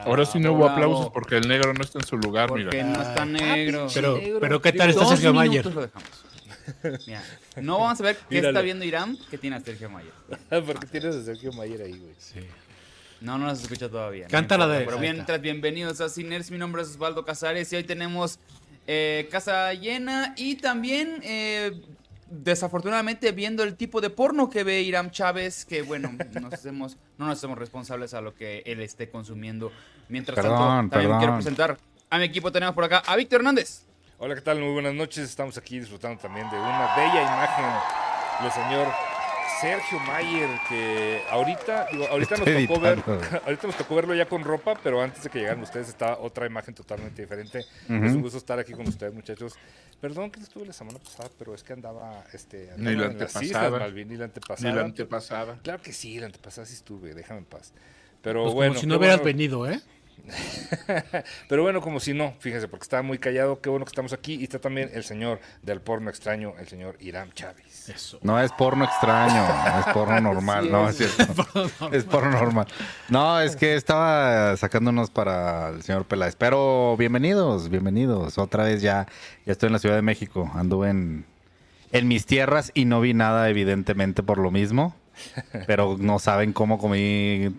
Ahora sí no hubo aplausos porque el negro no está en su lugar, Porque mira. no está negro. Pero, Negro. pero ¿qué tal está Sergio Mayer? lo dejamos. Mira, no vamos a ver qué Míralo. está viendo Irán que tiene a Sergio Mayer. Porque tienes a Sergio Mayer ahí, güey. No, no nos escucha todavía. no Canta la importa, de- Pero mientras, bienvenidos a Ciners. Mi nombre es Osvaldo Casares y hoy tenemos eh, casa llena y también, eh, desafortunadamente, viendo el tipo de porno que ve Irán Chávez, que bueno, nos hacemos, no nos hacemos responsables a lo que él esté consumiendo. Mientras Perdón, tanto, también perdón. quiero presentar a mi equipo. Tenemos por acá a Víctor Hernández. Hola, ¿qué tal? Muy buenas noches. Estamos aquí disfrutando también de una bella imagen del señor Sergio Mayer, que ahorita, digo, ahorita nos tocó ver, ahorita nos tocó verlo ya con ropa, pero antes de que llegaran ustedes estaba otra imagen totalmente diferente. Es un gusto estar aquí con ustedes, muchachos. Perdón que no estuve la semana pasada, pero es que andaba, este, andaba Ni la en las antepasada. islas, Malvin, ni la antepasada. Ni la antepasada. Claro que sí, la antepasada sí estuve, déjame en paz. Pero Pues bueno, como si no hubieras bueno. venido, ¿eh? Pero bueno, como si no, fíjense, porque estaba muy callado, qué bueno que estamos aquí. Y está también el señor del porno extraño, el señor Irán Chávez. Eso. No es porno extraño, es porno normal, no es cierto. Es porno normal. No, es que estaba sacándonos para el señor Peláez. Pero bienvenidos, bienvenidos. Otra vez ya, ya estoy en la Ciudad de México. Anduve en, en mis tierras y no vi nada, evidentemente, por lo mismo. Pero no saben cómo comí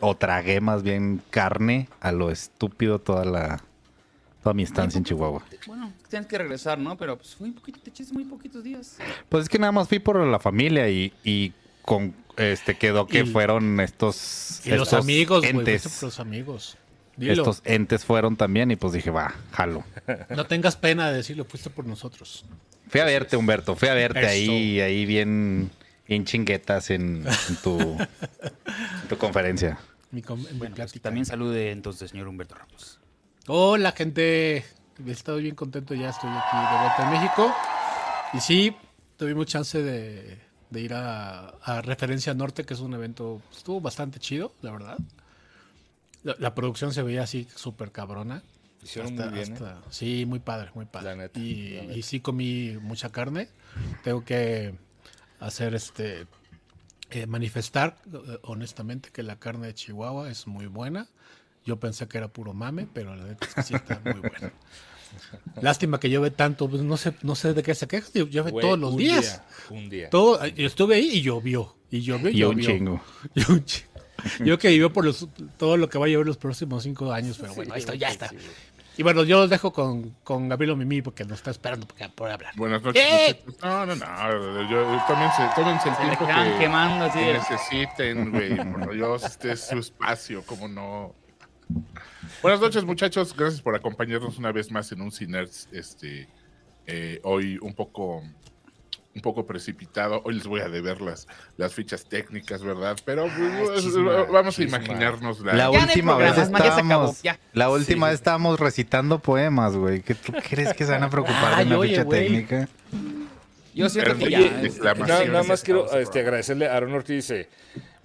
o tragué más bien carne a lo estúpido toda la toda mi estancia en Chihuahua. Bueno, tienes que regresar, ¿no? Pero pues fue un poquito, te echaste muy poquitos días. Pues es que nada más fui por la familia y, y con este quedó que Y- fueron estos, Y los estos amigos, güey. entes. por Los amigos. Dilo. Estos entes fueron también y pues dije, va, jalo. No tengas pena de decirlo, fuiste por nosotros. Fui a verte, Humberto, fui a verte Eso. ahí, ahí bien, bien chinguetas en, en tu, en tu conferencia. Mi, com- mi Bueno, pues, también salude entonces, señor Humberto Ramos. Hola, gente. Estoy bien contento, ya estoy aquí de vuelta en México. Y sí, tuvimos chance de, de ir a, a Referencia Norte, que es un evento, estuvo bastante chido, la verdad. La, la producción se veía así súper cabrona. Hicieron Hasta- muy bien, ¿eh? Sí, muy padre, muy padre. La neta, y, la neta. y sí comí mucha carne. Tengo que hacer este eh, manifestar eh, honestamente que la carne de Chihuahua es muy buena. Yo pensé que era puro mame, pero la neta es que sí está muy buena. Lástima que llueve tanto, pues no sé, no sé de qué se queja, llueve todos los un días. día, un día. Todo, yo estuve ahí y llovió. Y llovió y, Y un llovió. chingo. Y un chi- Yo que vivió por los, todo lo que va a llover los próximos cinco años, pero bueno, ahí está, ya está. Y bueno, yo los dejo con, con Gabriel Mimi porque nos está esperando para poder hablar. Buenas noches. ¡Eh! muchachos. No, no, no. Yo, tómense, tómense el Se tiempo que, quemando que necesiten, güey. Por Dios, este es su espacio, como no. Buenas noches, muchachos. Gracias por acompañarnos una vez más en un Ciners. Este, eh, hoy un poco, un poco precipitado. Hoy les voy a deber las, las fichas técnicas, ¿verdad? Pero pues, chisma, vamos a imaginarnos la. La última vez programas, man, ya se acabó, estábamos, ya. la última Sí. vez estábamos recitando poemas, güey. ¿Qué tú crees que se van a preocupar de una oye, ficha güey. técnica? Yo siento que Oye, ya. es- es- más- Nada, más quiero este, agradecerle a Aaron Ortiz. Dice: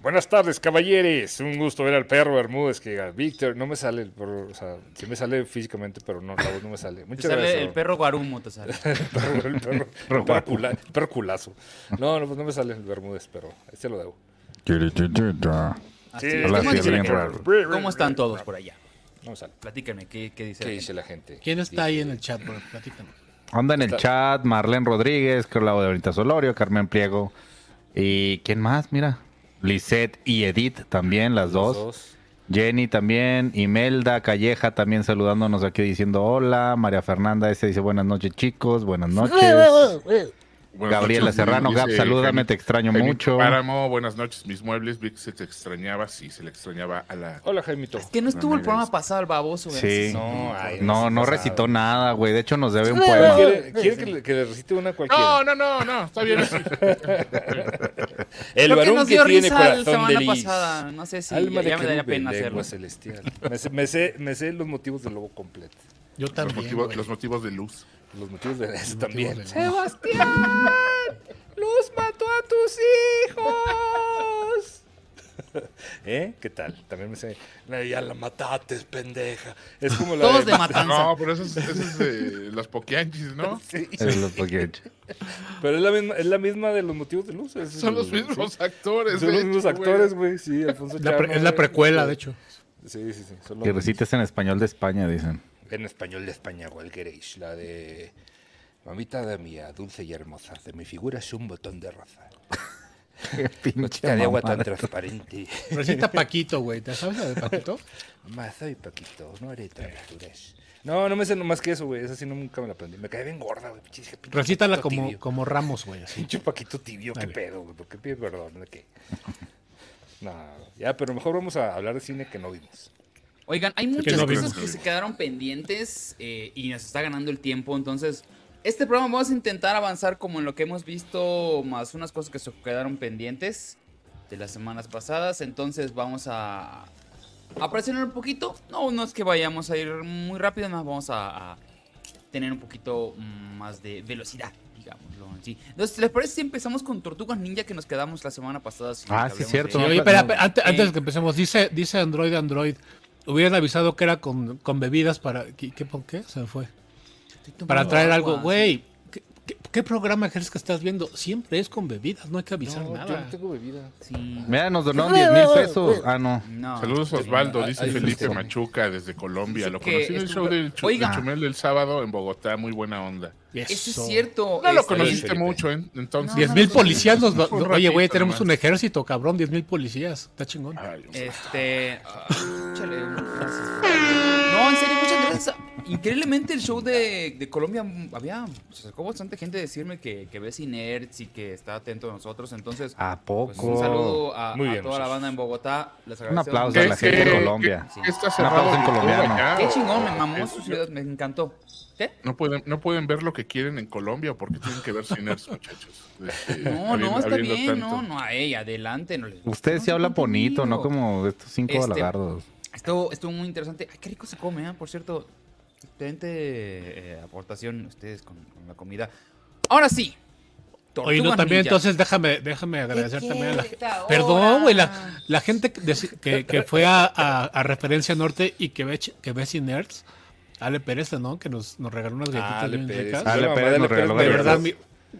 Buenas tardes, caballeres. Un gusto ver al perro Bermúdez. Que diga, Víctor, no me sale el perro. O sea, sí me sale físicamente, pero no, la voz no me sale. te Muchas sale gracias. el perro guarumo, te sale. El perro, el perro, el perro cula- el perro culazo. No, no, pues no me sale el Bermúdez, pero se lo debo. Así Sí, es. Hola, ¿Cómo, sí, están- bien raro. cómo están todos por allá? No me sale. Platíquenme, ¿qué, qué dice? ¿Qué la dice gente? la gente? ¿Quién está ahí en el chat? Platícanos. Anda en el chat Marlene Rodríguez, Claudia Bonita Solorio, Carmen Pliego. ¿Y quién más? Mira. Lisette y Edith también, las dos. Dos. Jenny también. Imelda Calleja también saludándonos aquí diciendo hola. María Fernanda ese dice buenas noches chicos, buenas noches. Buenas Gabriela noches, Serrano, dice Gab, salúdame, te extraño Jaime mucho. Páramo, buenas noches, mis muebles. Vi que se te extrañaba, sí, se le extrañaba a la. Hola, Jaimito. Que no estuvo el programa pasado, el baboso. güey. Sí. No, ay, No, no recitó nada. güey. De hecho, nos debe un poema. ¿Quiere, quiere que, le, que le recite una cualquiera? No, no, no, no, está bien así. El que varón nos que dio tiene risa la corazón de semana lis. pasada. No sé si Alma ya, de ya me daría pena hacerlo. celestial. Me sé, me, sé, me sé los motivos del lobo completo. Yo Los también. motivos, los motivos de luz. Los motivos de eso Motivos también. de- Sebastián, Luz mató a tus hijos. ¿Eh? ¿Qué tal? También me sé. "No, Ya la mataste, pendeja. Es como la Todos de matanza. No, pero eso es, eso es de los poquianchis, ¿no? Sí, Es pero es la misma, es la misma de los motivos de luz. Son los mismos sí. actores. Son de los mismos hecho, actores, güey. Sí, Alfonso La es la precuela, de hecho. Sí, sí, sí. son los Que recites en español de España, dicen. En español de España, ¿cuál queréis? La de... Mamita de mía, dulce y hermosa, de mi figura es un botón de rosa. Pinche de agua tan transparente. Recita Paquito, güey. ¿Te sabes la de Paquito? Mamá, soy Paquito, no haré travesuras. No, no me sé nomás que eso, güey. Esa sí no, nunca me la aprendí. Me cae bien gorda, güey. Recítala como, tibio. como Ramos, güey. Así. Pinche Paquito tibio, qué pedo, güey. ¿Por qué pide perdón? ¿De qué? No, ya, pero mejor vamos a hablar de cine que no vimos. Oigan, hay que muchas no cosas que se quedaron pendientes eh, y nos está ganando el tiempo. Entonces, este programa vamos a intentar avanzar como en lo que hemos visto, más unas cosas que se quedaron pendientes de las semanas pasadas. Entonces, vamos a, a presionar un poquito. No, no es que vayamos a ir muy rápido, no, vamos a, a tener un poquito más de velocidad. Digámoslo así. Entonces, ¿les parece si empezamos con Tortugas Ninja que nos quedamos la semana pasada? sin Ah, sí, cierto. de- Sí, oye, antes, Eh. antes de que empecemos, dice, dice Android Android. Hubieran avisado que era con, con bebidas para. ¿Qué, por qué? Se me fue. Para traer algo. Güey, ¿qué, qué, programa crees que estás viendo? Siempre es con bebidas, no hay que avisar nada. bebida. Sí. sí. Mira, nos donaron 10 mil pesos. Ah, no. No. Saludos Osvaldo, dice Felipe. Machuca desde Colombia. Lo conocí en el show del, Oiga. Chumel del sábado en Bogotá, muy buena onda. Eso es cierto. No lo conociste Felipe. mucho, ¿eh? Entonces. Diez No, mil no, policías nos Oye, güey, tenemos nomás. un ejército, cabrón, diez mil policías. Está chingón. Ay. Este. ah. No, en serio, Increíblemente el show de, de Colombia mm, había. Se acercó bastante gente a decirme que, que ve Cinerts y que está atento a nosotros. Entonces, ¿A pues, poco? un saludo a, a bien, toda la banda en Bogotá. Les Un aplauso a la gente de Colombia. ¿Qué, qué está Un aplauso en colombiano. Qué chingón, me mamó su ciudad, me encantó. ¿Qué? No pueden, no pueden ver lo que quieren en Colombia porque tienen que ver Ciners, muchachos. Este, No, habiendo- no, está bien, tanto. no, no, ey, adelante. No les- Ustedes no sí se hablan bonito, no como estos cinco Este, balagardos. Estuvo, estuvo muy interesante. Ay, qué rico se come, ¿eh? Por cierto, excelente eh, aportación ustedes con, con la comida. Ahora sí. Oye, no, también Ninja. entonces déjame, déjame agradecer ¿Qué también a la gente. Perdón, güey, la, la gente que, que, que fue a, a- a Referencia Norte y que ve, ch- que ve sin nerds. Ale Pérez, ¿no? Que nos, nos regaló unas galletitas Ale bien Pérez. ricas. Ale Pérez nos de regaló De verdad, mi-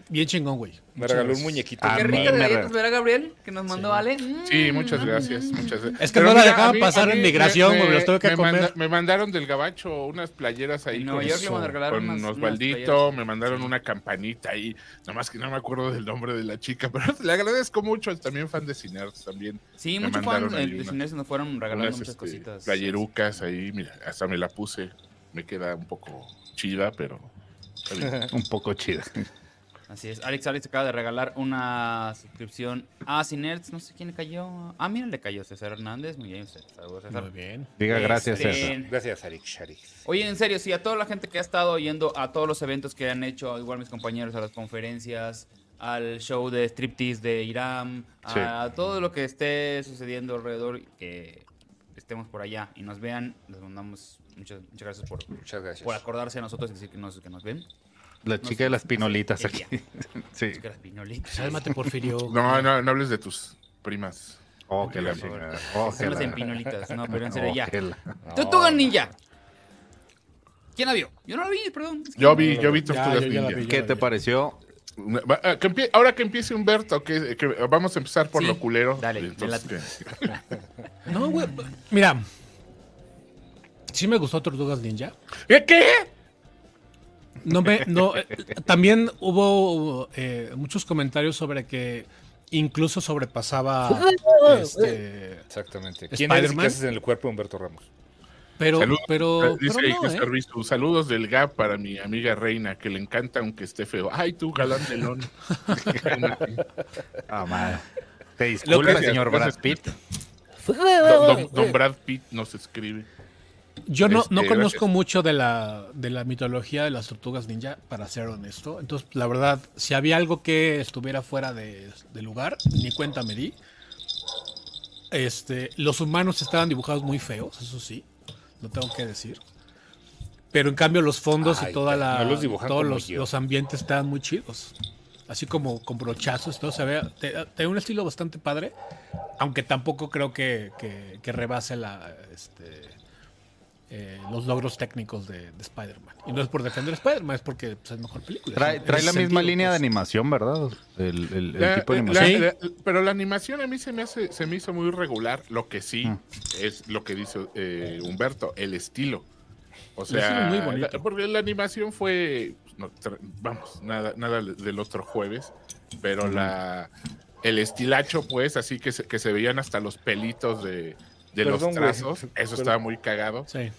bien chingón, güey. Me Muchas regaló un muñequito. A Qué ricas galletas, re- ¿verdad, Gabriel? Que nos mandó Ale. Mm. Sí, muchas gracias, muchas gracias. Es que Pero no la mira, dejaban mí- pasar en migración, me- güey, me las tuve que me comer. manda- me mandaron del gabacho unas playeras ahí En con, Nueva York le con- regalaron con unas- Osvaldito, me mandaron una campanita ahí, nomás que no me acuerdo del nombre de la chica, pero le agradezco mucho, es también fan de Ciners también. Sí, Me muchos fans mandaron eh, de cines nos fueron regalando Unas muchas este, cositas. playerucas ahí, mira, hasta me la puse, me queda un poco chida, pero. Un poco chida. Así es. Alex Alex acaba de regalar una suscripción a Cinerts. No sé quién le cayó. Ah, mira, le cayó César Hernández. Muy bien, Saludos, César. Muy bien. Diga gracias, Este, César. Gracias, Arik Sharif. Oye, en serio, sí, a toda la gente que ha estado yendo a todos los eventos que han hecho, igual mis compañeros, a las conferencias, al show de striptease de Irán, Sí. a todo lo que esté sucediendo alrededor, que estemos por allá y nos vean, les mandamos muchas, muchas gracias por, Muchas gracias. por acordarse a nosotros y decir que nos, que nos ven. La chica de las pinolitas aquí. Sí. Que las pinolitas. Cálmate, Porfirio. No, no, no hables de tus primas. Oh, que la Sí. chingada. Oh, que la- en pinolitas, no, pero en serio oh, ya. que la- Tortuga Ninja. ¿Quién la vio? Yo no la vi, perdón. Yo vi, yo vi Tortugas la Ninja. ¿Qué te pareció? Empie- ahora que empiece Humberto, que, que vamos a empezar por Sí, lo culero. dale, No, güey. Mira. Sí me gustó Tortugas Ninja. ¿Qué? No me, no, eh, también hubo eh, muchos comentarios sobre que incluso sobrepasaba este, Exactamente. ¿Quién es qué haces en el cuerpo de Humberto Ramos? pero, Saludos, pero, dice pero no, ¿eh? Saludos del GAP para mi amiga Reina, que le encanta aunque esté feo. Ay, tú, galán de lón. Ah, madre. Te disculpa, que- señor Brad. Pitt. don, don- don Brad Pitt nos escribe. Yo no, Este, no conozco gracias. mucho de la, de la mitología de las tortugas ninja, para ser honesto. Entonces, la verdad, si había algo que estuviera fuera de, de lugar, ni cuenta me di. Este, los humanos estaban dibujados muy feos, eso sí, lo tengo que decir. Pero en cambio los fondos Ay, y toda la, no los dibujan todos los, los ambientes estaban muy chidos. Así como con brochazos, todo se ve, tiene un estilo bastante padre, aunque tampoco creo que, que- que rebase la, este, eh, los logros técnicos de, de Spider-Man. Y no es por defender a Spider-Man, es porque pues, es mejor película. Trae, En trae la misma sentido, línea de pues. animación, ¿verdad? El, el- el La- tipo de la- animación. la- pero la animación a mí se me hace, se me hizo muy regular. Lo que sí Mm. es lo que dice eh, Humberto, el estilo. O sea, es muy bonito. la- porque la animación fue, pues, no, vamos, nada, nada del otro jueves, pero la el estilacho, pues, así que se, que se veían hasta los pelitos de, de Perdón, los güey. trazos. Eso estaba muy cagado. Sí.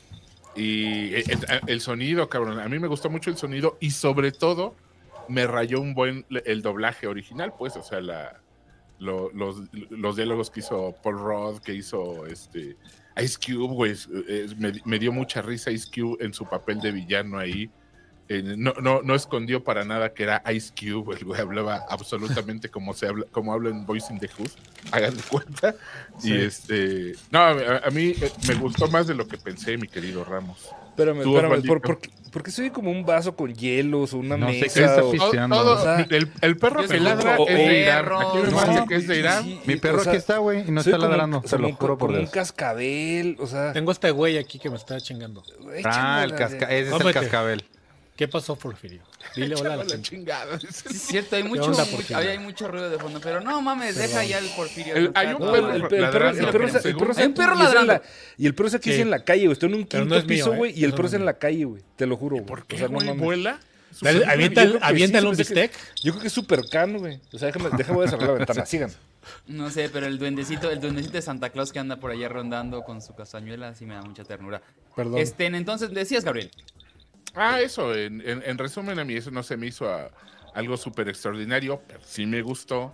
Y el, el- el sonido, cabrón. A mí me gustó mucho el sonido y sobre todo me rayó un buen el doblaje original, pues, o sea, la, lo- los, los diálogos que hizo Paul Rudd, que hizo este Ice Cube, güey. me dio mucha risa Ice Cube en su papel de villano ahí. Eh, no, no, no escondió para nada que era Ice Cube, el güey hablaba absolutamente como se habla, como habla en Voice in the Hood, hagan de cuenta. Sí. Y este, no, a, a mí eh, me gustó más de lo que pensé, mi querido Ramos. Espérame, Tú, espérame. ¿por, por, qué- por qué soy como un vaso con hielos o una No sé qué mesa? está o- Todo- O sea, el, el perro que ladra es de Irán. Aquí que es de Irán. sí, Mi perro o sea, aquí está, güey, y no está ladrando. Se lo juro por un cascabel, o sea... Tengo este güey aquí que me está chingando. Ah, el casca ese es el cascabel. ¿Qué pasó, Porfirio? Dile hola a la gente. chingada. Sí, es cierto, hay mucho, onda, hay mucho ruido de fondo, pero no mames, deja ya el Porfirio. El- hay un perro-. El, pe- el perro, ladrando, y el perro está aquí Sí. en la calle, güey. Está en un quinto no es mío, piso, ¿eh? güey, y el perro es en la calle, güey. Te lo juro, güey. ¿Por O qué, sea, no mames. ¿Vuela? Dale, Avienta, se un bistec. Yo creo que es súper cano, güey. O sea, déjame, déjame de cerrar la ventana. Sigan. No sé, pero el duendecito, el duendecito de Santa Claus que anda por allá rondando con su castañuela, sí me da mucha ternura. Perdón. Este, entonces, decías, Gabriel. Ah, eso, en, en- en resumen, a mí eso no se me hizo a- algo súper extraordinario, pero sí me gustó.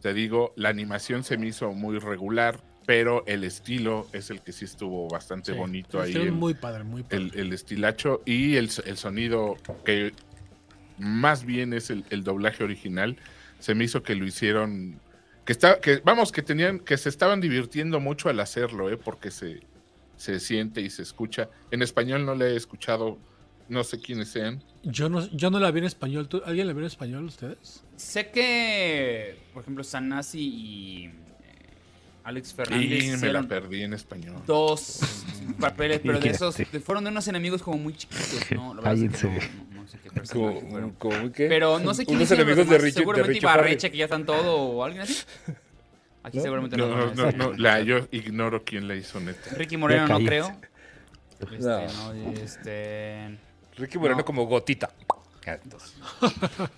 Te digo, la animación se me hizo muy regular, pero el estilo es el que sí estuvo bastante Sí. bonito ahí. El- muy padre, muy padre. el, el estilacho y el, el sonido que más bien es el, el doblaje original se me hizo que lo hicieron que está que vamos que tenían que se estaban divirtiendo mucho al hacerlo eh, porque se se siente y se escucha en español no le he escuchado no sé quiénes sean Yo no, yo no la vi en español. ¿Tú- ¿Alguien la vio en español ustedes? Sé que, por ejemplo, Sanasi y eh, Alex Fernández y me la perdí en español dos papeles, pero de esos fueron de unos enemigos como muy chiquitos, ¿no? La verdad es que no, sé qué Como, fueron. como ¿qué? Pero no sé quién Unos hicieron los enemigos de demás, Richie, de Seguramente Richie Ibarreche, que ya están todo, o alguien así. Aquí ¿No? seguramente no, no, no, no, la yo ignoro quién la hizo neta Ricky Moreno no creo. Este, No. no, este... Ricky Moreno No. como gotita. Entonces.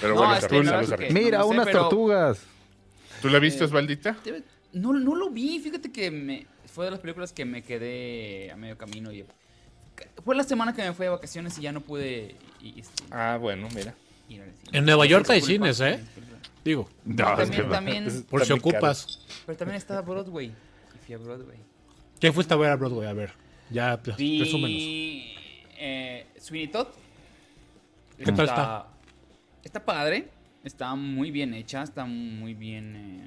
pero No, bueno es que tú, la la- verdad es que- Mira, no sé, unas pero tortugas. ¿tú la viste Osvaldita debe- No, no lo vi, fíjate que me, fue de las películas que me quedé a medio camino. Y, fue la semana que me fui de vacaciones y ya no pude y- y- Ah, bueno, mira. En Nueva York hay cines, ¿eh? Digo, no, es que También, también, por si caro. ocupas. pero también está Broadway. Y fui a Broadway. ¿Qué fuiste a ver a Broadway? A ver, ya pues, presúmenos. Eh, Sweeney Todd. ¿Qué tal está? Está padre. Está muy bien hecha. Está muy bien eh,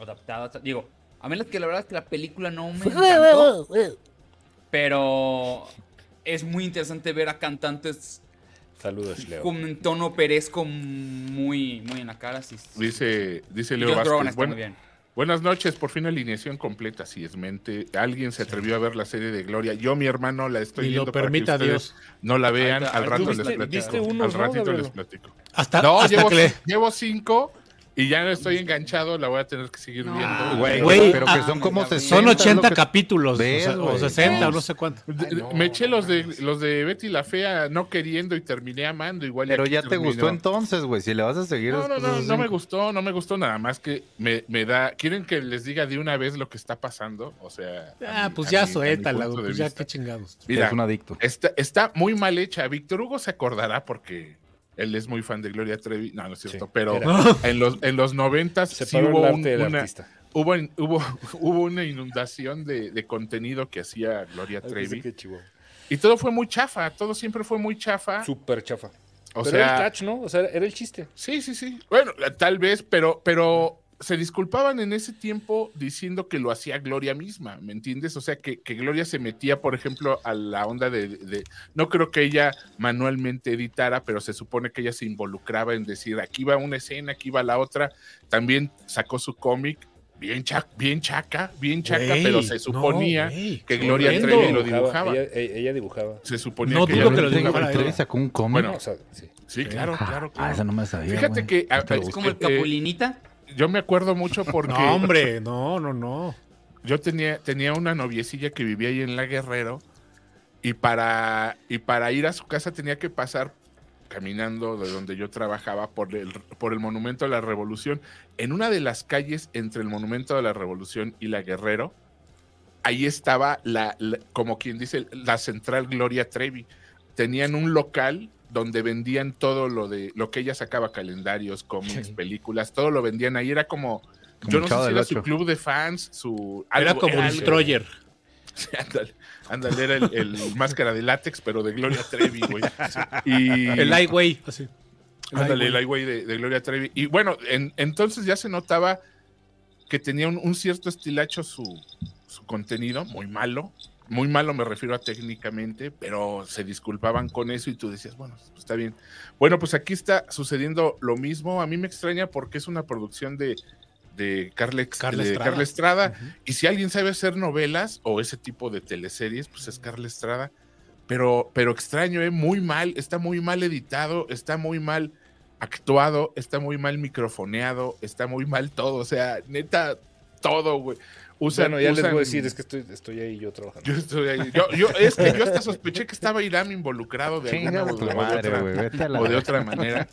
adaptada. Está- Digo, a mí la, que la verdad es que la película no me encantó. Pero es muy interesante ver a cantantes Saludos, Leo. con un tono operesco muy, muy en la cara. Sí, sí. dice dice Leo Vázquez está bueno, muy bien. Buenas noches, por fin alineación completa, si es mente. Alguien se atrevió a ver la serie de Gloria. Yo, mi hermano, la estoy Y viendo lo para que permita Dios. No la vean, al rato viste- les platico. viste unos, al ¿no, ratito Gabriel? les platico. Hasta, No, hasta llevo, que le- llevo cinco y ya no estoy enganchado, la voy a tener que seguir No, viendo. Güey, Güey, pero que ah, son como Gabriel. 60. Son 80 lo que- capítulos, Ves, o, sea, o güey. 60 o no sé cuánto. De- Ay, no, me eché los de los de Betty la Fea no queriendo y terminé amando igual. Pero ya te terminó. gustó entonces, güey. Si le vas a seguir. No, no, no, de no me gustó, no me gustó nada más que me, me da. ¿Quieren que les diga de una vez lo que está pasando? O sea. Ah, mi- pues a ya suéltala, pues ya qué chingados. Mira, Es un adicto. Está, está muy mal hecha. Víctor Hugo se acordará porque él es muy fan de Gloria Trevi. No, no es cierto, Sí, pero era. en los, en los noventas sí Separó hubo, un- una, hubo, hubo, hubo una inundación de, de contenido que hacía Gloria Ay, Trevi. que. Y todo fue muy chafa, todo siempre fue muy chafa. Súper chafa. O Pero era el sea, catch, ¿no? O sea, era el chiste. sí, sí, sí. Bueno, tal vez, pero, pero se disculpaban en ese tiempo diciendo que lo hacía Gloria misma, ¿me entiendes? O sea, que, que Gloria se metía, por ejemplo, a la onda de, de- No creo que ella manualmente editara, pero se supone que ella se involucraba en decir, aquí va una escena, aquí va la otra. También sacó su cómic bien, cha- bien chaca, bien chaca, pero se no, suponía que Gloria. Trevi lo dibujaba. Ella, dibujaba. Se suponía No que ella que lo dibujaba. Trevi sacó un cómic. Bueno, O sea, sí. Sí, claro, claro, Ah, claro. eso no me sabía. Fíjate que ah, es como el Eh, Capulinita. Yo me acuerdo mucho porque No, hombre, no, no, no. yo tenía, tenía una noviecilla que vivía ahí en La Guerrero y para, y para ir a su casa tenía que pasar caminando de donde yo trabajaba por el, por el Monumento a la Revolución. En una de las calles entre el Monumento a la Revolución y La Guerrero, ahí estaba la, la- como quien dice, la central Gloria Trevi. Tenían un local donde vendían todo lo de lo que ella sacaba, calendarios, cómics, Sí. películas, todo lo vendían ahí. Era como, Como yo no sé si era su club de fans, su... Era algo- como un algo. destroyer. Sí, ándale, ándale, era el, el máscara de látex, pero de Gloria Trevi, güey. Y, El highway, así. El ándale, el highway. highway de, de Gloria Trevi. Y bueno, en- entonces ya se notaba que tenía un, un cierto estilacho su, su contenido, muy malo. Muy malo me refiero a técnicamente, pero se disculpaban con eso y tú decías, bueno, pues está bien. Bueno, pues aquí está sucediendo lo mismo. A mí me extraña porque es una producción de, de Carla, de Estrada. Estrada. Y si alguien sabe hacer novelas o ese tipo de teleseries, pues es Carla Estrada. Pero, pero extraño, ¿eh? Muy mal, está muy mal editado, está muy mal actuado, está muy mal microfoneado, está muy mal todo. O sea, neta, todo, güey. Usan- bueno, ya les voy a decir, es que estoy, estoy ahí yo trabajando. Yo estoy ahí. Yo, yo- es que yo hasta sospeché que estaba Irán involucrado de alguna o, de madre, otra, la o de otra manera.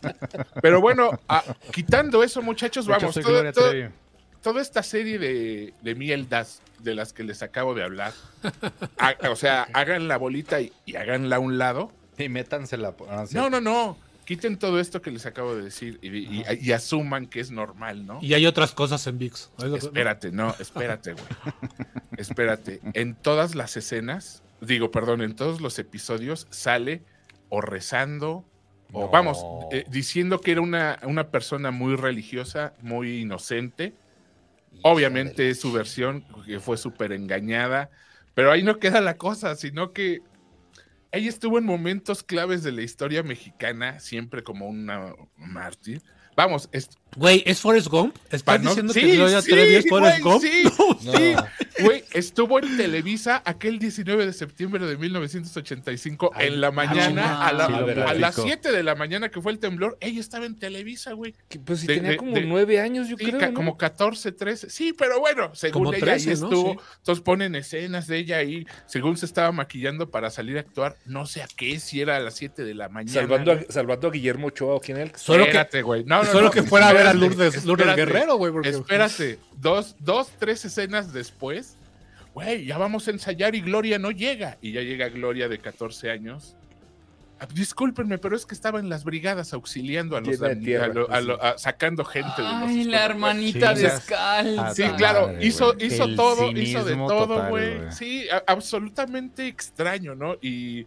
Pero bueno, ah, quitando eso, muchachos, vamos. todo- toda esta serie de, de mieldas de las que les acabo de hablar, ha- o sea, hagan la bolita y, y háganla a un lado. Y métansela. ah. No, no, no. Quiten todo esto que les acabo de decir y, y- y asuman que es normal, ¿no? Y hay otras cosas en VIX. Espérate, no, espérate, güey. Espérate. En todas las escenas, digo, perdón, en todos los episodios sale o rezando o No. vamos, eh, diciendo que era una, una persona muy religiosa, muy inocente. Obviamente es su versión, que fue súper engañada, pero ahí no queda la cosa, sino que ella estuvo en momentos claves de la historia mexicana, siempre como una mártir. Vamos, es, Güey, ¿es Forrest Gump? ¿Estás no- diciendo sí, que Gloria sí, Trevi es Forrest Gump? Sí, No. sí, güey, estuvo en Televisa aquel 19 de septiembre de 1985 Ay, en la mañana, ah, a, la- sí, a las platico. 7 de la mañana que fue el temblor, ella estaba en Televisa, güey. Que, Pues si de- tenía de- como de- nueve años, yo Sí, creo. ca- ¿no? como 14, 13. Sí, pero bueno, según Como ella 13, ahí ¿no? estuvo. Sí. Entonces ponen escenas de ella ahí, según se estaba maquillando para salir a actuar, no sé a qué, si era a las 7 de la mañana. Salvando a, salvando a Guillermo Ochoa o quién era el que Solo que, güey. No, no, solo no, que fuera a ver a espérate, Lourdes, Lourdes espérate. Guerrero, güey. porque- Espérate, dos, dos, tres escenas después, güey, ya vamos a ensayar y Gloria no llega. Y ya llega Gloria de 14 años. Ah, Discúlpenme, pero es que estaba en las brigadas auxiliando a los de a tierra, lo- a pues, lo- a- sacando gente de los Ay, la hermanita Sí, descalza. Sí, claro, madre, hizo, hizo todo, hizo de todo, güey. güey. Sí, a- absolutamente extraño, ¿no? Y,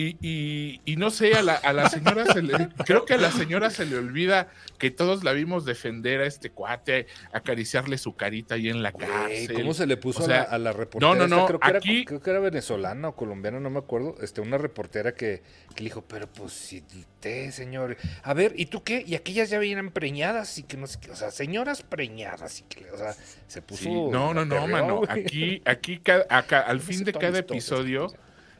y, y- y no sé, a la, a la señora se le, creo que a la señora se le olvida que todos la vimos defender a este cuate, acariciarle su carita ahí en la cárcel. ¿Cómo se le puso O a, la, a la reportera? no, no, esta? no, Creo que, era, aquí- creo que era venezolana o colombiana, no me acuerdo. Este, una reportera que, que le dijo, pero pues si te, señor. A ver, ¿y tú qué? Y aquellas ya vienen preñadas y que no sé qué. O sea, señoras preñadas y que, o sea, se puso. Sí, no, no, no, mano. Aquí, aquí, acá, al fin de cada episodio.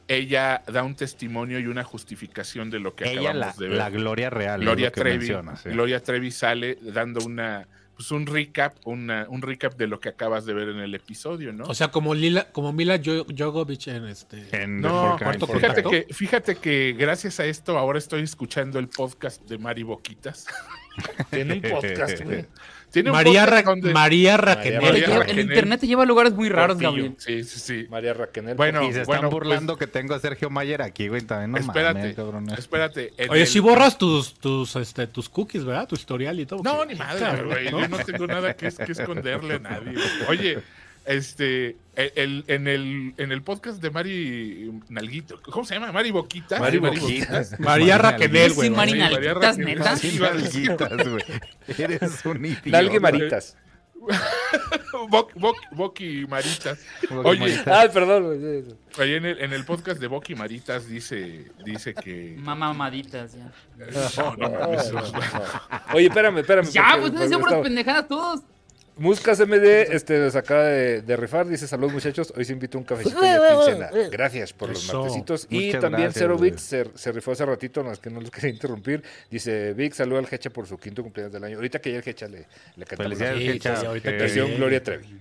Ella da un testimonio y una justificación de lo que Ella, la, acabamos de ver. la Gloria Real. Gloria lo que Trevi, sí. Gloria Trevi sale dando una pues un recap, una, un recap de lo que acabas de ver en el episodio, ¿no? O sea, como Lila, como Mila Jo- Jovovich en este. En no, fíjate que, fíjate que gracias a esto ahora estoy escuchando el podcast de Mari Boquitas. Tiene un podcast, güey. Tiene María, Ra- donde- María lleva- el internet te lleva a lugares muy raros, Portillo. Gabriel. Sí, sí, sí. María Raquel. Bueno, Y se están bueno, burlando que tengo a Sergio Mayer aquí, güey. También no espérate, mames, cabrones. espérate. Oye, el- si borras tus, tus, este, tus cookies, ¿verdad? Tu historial y todo. No, ni madre, güey. ¿no? Yo no tengo nada que, que esconderle a nadie. Oye, este, el, el- en, el, en el podcast de Mari Nalguito, ¿cómo se llama? Mari Boquita. Mari Sí, Boquitas. María Raquel, güey. Sí, Mari Nalguitas, neta. Sí, nalguitas, güey. Eres un idiota. Nalgue Maritas. Boc- Boc- Boqui Maritas. Boqui Oye, Maritas. Ay, perdón. güey. Ahí en el, en el podcast de Boqui Maritas dice, dice que. Mamá maditas, ya. No, no, mames, Oye, espérame, espérame. Ya, porque- pues no decían puras pendejadas todos. Muscas MD este, nos acaba de, de rifar. Dice: Salud, muchachos. Hoy se invita un cafecito y a quincena. Gracias por los Eso. martesitos. Y Muchas también gracias, güey. Bits se, se rifó hace ratito. No es que no los quería interrumpir. Dice: Vic, saluda al Hecha por su quinto cumpleaños del año. Ahorita que ya el Hecha le, le cantamos. Felicidades. Gloria Trevi.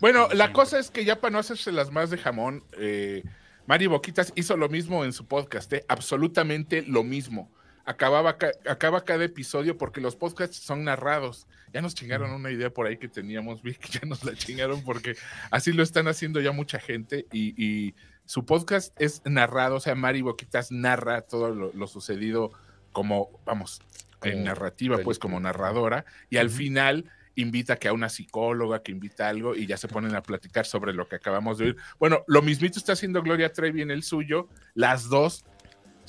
Bueno, la cosa es que ya para no hacerse las más de jamón, eh, Mari Boquitas hizo lo mismo en su podcast, ¿eh? absolutamente lo mismo. Acababa ca- acaba cada episodio porque los podcasts son narrados. Ya nos chingaron una idea por ahí que teníamos, Vic, ya nos la chingaron porque así lo están haciendo ya mucha gente y, y su podcast es narrado, o sea, Mari Boquitas narra todo lo, lo sucedido como, vamos, en narrativa, pues como narradora, y al final invita que a una psicóloga, que invita algo, y ya se ponen a platicar sobre lo que acabamos de oír. Bueno, lo mismito está haciendo Gloria Trevi en el suyo, las dos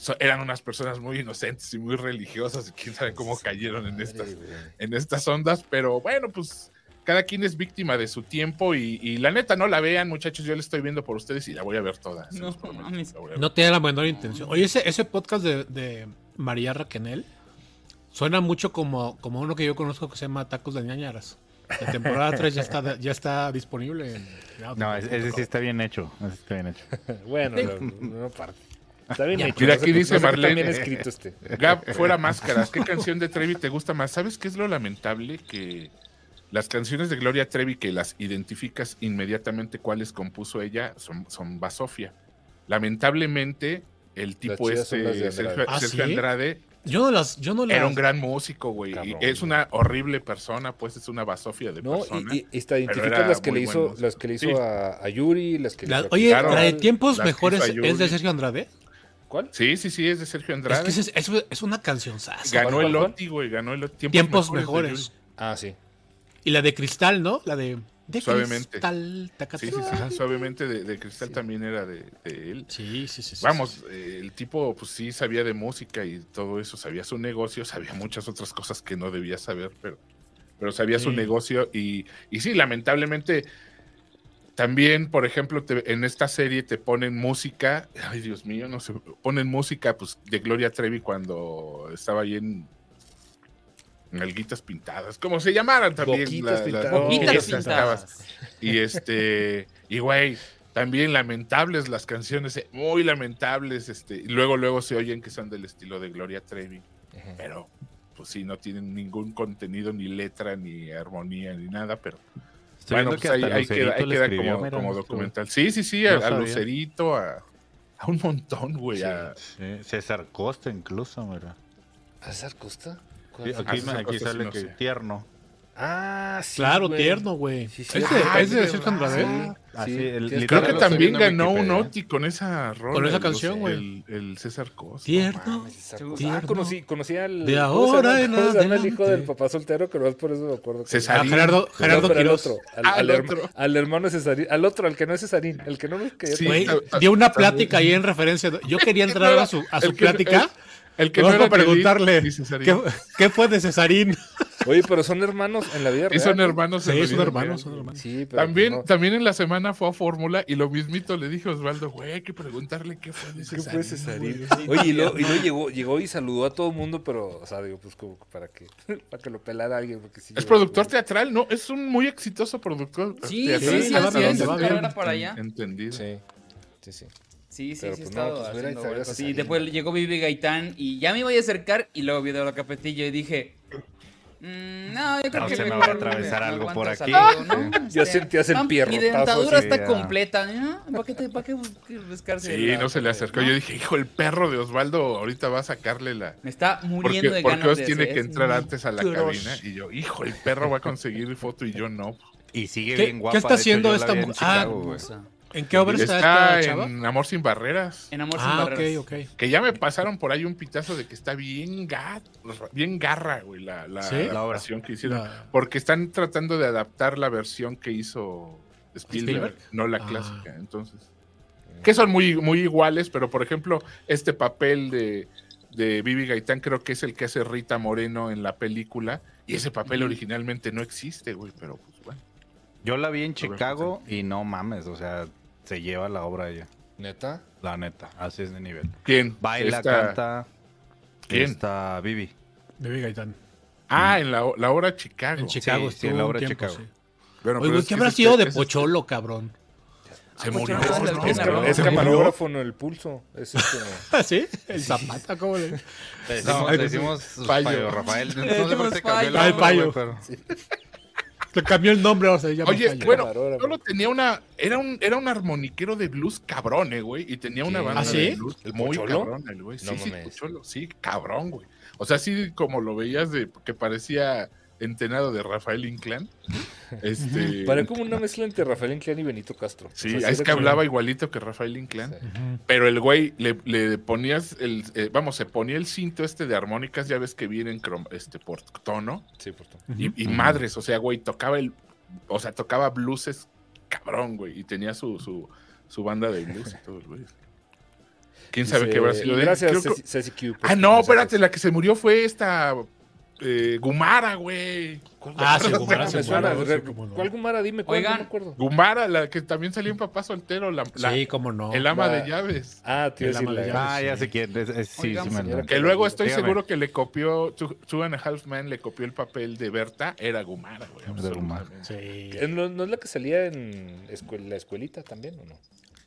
so- eran unas personas muy inocentes y muy religiosas, y quién sabe cómo cayeron en estas, en estas ondas, pero bueno, pues cada quien es víctima de su tiempo y, y la neta no la vean, muchachos, yo la estoy viendo por ustedes y la voy a ver toda. No mames. ver. Tiene la menor intención. Oye, ese, ese podcast de, de María Raquenel suena mucho como, como uno que yo conozco que se llama Tacos de ñañaras. La temporada 3 ya está, ya está disponible. En, No, ese, ese sí está bien hecho. Ese está bien hecho. Bueno, no, no parte. Está bien hecho. Mira, no aquí sé- dice no Marlene. bien escrito este. Gab, fuera máscaras. ¿Qué canción de Trevi te gusta más? ¿Sabes qué es lo lamentable? Que las canciones de Gloria Trevi, que las identificas inmediatamente cuáles compuso ella, son, son Basofia. Lamentablemente, el tipo este. Sergio, ¿Ah, Sergio sí? Andrade, Yo no las, yo no las. era un gran músico, güey. y es una horrible persona, pues es una Basofia de No, persona. y, y, está, identificas las que le hizo, las que le hizo Sí. a, a Yuri, las que le La- hizo a oye, la de tiempos mejores es de Sergio Andrade. ¿Cuál? Sí, sí, sí, es de Sergio Es Andrade. que es, es- es una canción Ganó ¿Cuál, el cuál? Oti, güey. Ganó el. Tiempos de mejores. Ah, sí. Y la de Cristal, ¿no? La de. de Suavemente. Cristal. Sí, sí, sí. Suavemente de, de Cristal también era de, de él. Sí, sí, sí. sí, Vamos, sí. eh, el tipo pues sí sabía de música y todo eso, sabía su negocio, sabía muchas otras cosas que no debía saber, pero, pero sabía su negocio y, y sí, lamentablemente también, por ejemplo, te- en esta serie te ponen música, ay Dios mío, no sé, ponen música pues de Gloria Trevi cuando estaba ahí en Nalguitas pintadas, como se llamaran también. Boquitas la- pintadas. Boquitas chavas. pintadas. Y este, y güey, también lamentables las canciones, eh, muy lamentables, este, y luego, luego se oyen que son del estilo de Gloria Trevi, pero pues sí, no tienen ningún contenido, ni letra, ni armonía, ni nada, pero Estoy bueno, pues ahí, hasta ahí queda, ahí queda escribió, como, mira, como estuvo- documental. Sí, sí, sí, No a. Lucerito, a, a un montón, güey. a- Sí, César Costa incluso, mira. ¿César Costa? Aquí, Ah, César aquí Costa sí sale no que sé. tierno. Ah, sí. Claro, tierno, güey. Sí, es sí. de, Ah, es de es de Sergio Andrade. Sí. Ah, sí, sí, el- literal Creo que también ganó un. Oti con esa rola. Con esa el- canción, güey. El, el César Costa. César Sí, tierno. Ah, conocí, conocí al. De ¿cómo se ahora en ¿Cómo se llama el adelante. hijo del papá soltero? Que no es por eso me acuerdo. que- César. Ah, Gerardo, No, Gerardo pero al otro. Al, Ah, al al herma- otro. al hermano Cesarín. Al otro, al que no es Cesarín. El que no quería. Sí, Güey, dio una plática ahí en referencia. Yo quería entrar a su, a su El que no- plática. El que Vamos no a era preguntarle. ¿qué, qué fue de Cesarín. Oye, pero son hermanos en la vida Sí, real. son hermanos. Sí, son hermanos, son hermanos. Sí, pero También, no. también en la semana fue a Fórmula y lo mismito le dije a Osvaldo, güey, hay que preguntarle qué fue de ¿Qué Cesarín. fue Cesarín? güey". Oye, y luego, y luego llegó, llegó y saludó a todo el mundo, pero, o sea, digo, pues como para que, para que lo pelara alguien. Porque sí Es productor teatral, ¿no? Es un muy exitoso productor Sí, teatral. sí, sí, sí, allá. Entendido. Sí, sí, sí. Sí, sí, Pero, sí, he pues, no, estado pues, haciendo vueltas. Cesarín. después llegó Vivi Gaitán y ya me iba a acercar y luego vi de la capetillo y dije... "Mm, no, yo creo No, que se me va a atravesar algo por aquí. saludo, ¿no? Ya Este, sentías el ah, Mi dentadura está ya. completa. ¿no? ¿Para qué, te, para qué buscarse? Sí, la- no se le acercó. ¿no? Yo dije, hijo, el perro de Osvaldo ahorita va a sacarle la... Me está Porque, muriendo de porque ganas Os de tiene que entrar antes a la Crush. cabina. Y yo, hijo, el perro va a conseguir foto y yo no. Y sigue ¿Qué- bien qué guapa. está de hecho, haciendo yo esta vi en mu- ah, Chicago, güey. Hermosa. ¿En qué obra está, Está esta chava? en Amor sin Barreras. En Amor sin Ah, ok, Barreras. ok. Que ya me pasaron por ahí un pitazo de que está bien, ga- bien garra, güey, la, la, ¿Sí? la que hicieron. La- Porque están tratando de adaptar la versión que hizo Spielberg, ¿Spielberg? no la Ah. clásica. Entonces, que son muy, muy iguales, pero por ejemplo, este papel de, de Vivi Gaitán creo que es el que hace Rita Moreno en la película. Y ese papel originalmente no existe, güey, pero pues bueno. Yo la vi en Chicago y no mames, o sea, se lleva la obra ella. ¿Neta? La neta, así es de nivel. ¿Quién? Baila, Esta- canta. ¿Quién? Está Vivi. Baby Gaitán. Ah, en la, la obra Chicago. En Chicago sí, en la obra tiempo, Chicago. sí. Bueno, Oye, ¿qué habrá sido de Pocholo, cabrón? Se murió. No ¿no? es ¿no? es en el pulso. Es este, ¿Ah, sí? ¿El Zapata? ¿Cómo le...? Le decimos, ay, le decimos Payo. Payo, Rafael. No sé por qué se cambió el nombre, pero- Le cambió el nombre, ahora se llama Oye, bueno, solo tenía una. Era un, era un armoniquero de blues cabrón, eh, güey. Y tenía una banda ¿Ah, sí? de blues ¿El muy cabrón, el güey. Sí, No sí, mames. Sí, cabrón, güey. O sea, sí, como lo veías de que parecía entenado de Rafael Inclán. Este. Parece como una mezcla entre Rafael Inclán y Benito Castro. O Sí, sea, es que como- hablaba igualito que Rafael Inclán. Sí. Pero el güey le, le ponías el, eh, vamos, se ponía el cinto este de armónicas, ya ves que vienen este por tono. Sí, por todo. Y, y madres, o sea, güey, tocaba el, o sea, tocaba blueses cabrón, güey, y tenía su, su, su banda de blues y todo, el güey. ¿Quién sabe Dice, qué habrá sido de él? Gracias, Creo que- Ceci, Ceci Q, por Ah, no, espérate, la que se murió fue esta eh, Gumara, güey. Ah, sí, Gumara, suena. Gumara, no. ¿Cuál Gumara? Dime, ¿cuál? Oigan. No me acuerdo. Gumara, la que también salió en Papá Soltero, la, la- Sí, cómo no. el ama La- de llaves. Ah, tío, El sí, ama de la- llaves. Ah, ya sé quién. es- es- sí, Oigan, sí señora, Que luego estoy Dígame. seguro que le copió Two, and a Half Men, le copió el papel de Berta, era Gumara, güey. Gumara. absolutamente. Sí. ¿No, no es la que salía en escuel- la escuelita también o no?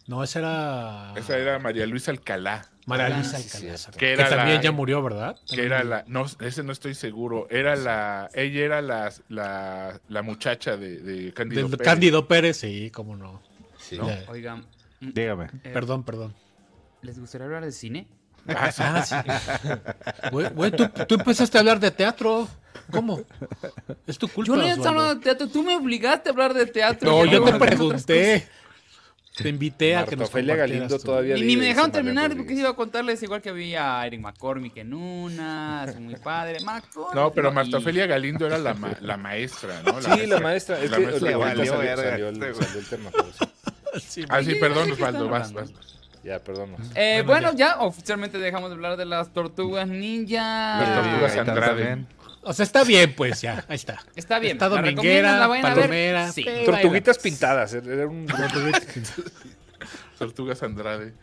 No, esa era... Esa era María Luisa Alcalá, María Ah, Luisa sí, Alcalá. cierto. que Que era también la, ya murió, ¿verdad? que era la, no, ese no estoy seguro, era la, ella era la, la, la muchacha de, de Cándido Del Pérez. Cándido Pérez, sí, cómo no. Sí. Oigan, mm, Dígame. eh, Perdón, perdón. ¿les gustaría hablar de cine? Ah, sí. Ah, sí. Güey, güey, tú, tú empezaste a hablar de teatro. ¿Cómo? Es tu culpa. Yo no he Osvaldo. hablando de teatro, tú me obligaste a hablar de teatro. No, yo te pregunté. Te invité a que nos Ofelia Galindo tu- todavía Y ni me de dejaron terminar porque iba a contarles igual que había a Eric McCormick en una, es muy padre. McCormick, No, pero Marta Ofelia Galindo era la, ma- la maestra, ¿no? Sí, la maestra. Es la que maestra Le valió salió, verga salió el, este, salió el tema. sí. Ah, sí, perdón, sí, ¿qué Osvaldo, vas, vas. Ya, perdón. Eh, Bueno, bueno, ya oficialmente dejamos de hablar de las tortugas ninja. Las tortugas Andrade. O sea, está bien, pues ya. Ahí está. Está bien. Está dominguera, ¿La palomera. Sí. eh, Tortuguitas pintadas. Era un... Tortugas Andrade.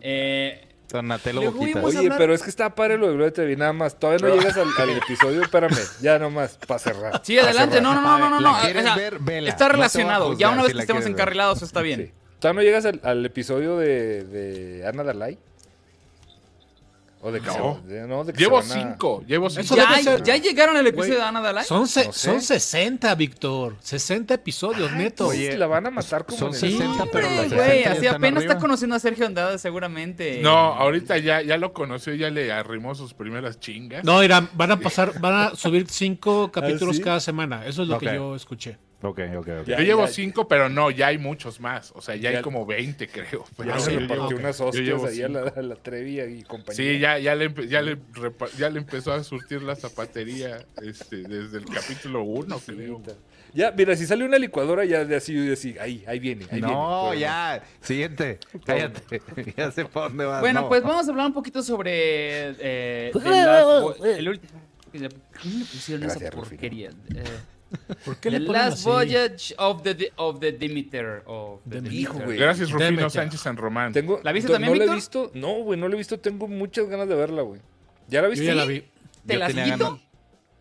Eh, Donatello Luego Boquitas. Oye, hablar- pero es que está padre lo de Gloria Trevi, nada más. Todavía no llegas al, al episodio, espérame, ya nomás, para cerrar. sí, adelante. No, cerrar. no, no, no, no. ¿La no, quieres o sea, ver? Vela. Está No relacionado. ya una vez si que estemos encarrilados, está bien. Sí. ¿Todavía no llegas al, al episodio de, de Ana Dalai? ¿O de que No. se- de- no, de que Llevo se van a- cinco, llevo cinco. ¿Ya, ser- ¿Ya llegaron al episodio de Ana Dalai? Son, se- No sé. son 60, Víctor. 60 episodios, neto. Oye, la van a matar como son en el- 60, pero Hombre, los güey, 60 ya así apenas arriba. está conociendo a Sergio Andrade seguramente. No, ahorita ya, ya lo conoció, ya le arrimó sus primeras chingas. No, irán, van a pasar, van a subir cinco capítulos sí? cada semana. Eso es lo que yo escuché. Ok, ok, ok. Ya, Yo llevo ya. cinco, pero no, ya hay muchos más. O sea, ya, Ya- hay como 20, creo. Pero Ya yo se llevo- unas hostias ahí a la, a la Trevi y compañía. Sí, ya, ya, le, ya, le repa- ya le empezó a surtir la zapatería este, desde el capítulo 1, creo. Ya, mira, si sale una licuadora, ya de así, de así, ahí, ahí viene. Ahí No, viene, ya. Siguiente. Cállate. ya sé por dónde vas. Bueno, no. pues vamos a hablar un poquito sobre. Eh, Vo- el último. ¿Cómo le pusieron Gracias, esa porquería? Eh, ¿Por qué the le Last así? Voyage of the, of the Demeter. Of the Demeter. Hijo, güey. Gracias, Rufino. Sánchez San Román. Tengo, ¿La viste también, No la he Víctor? visto. No, güey, no la he visto. Tengo muchas ganas de verla, güey. ¿Ya la Yo viste? ya la vi. ¿Te Yo las tenía quito?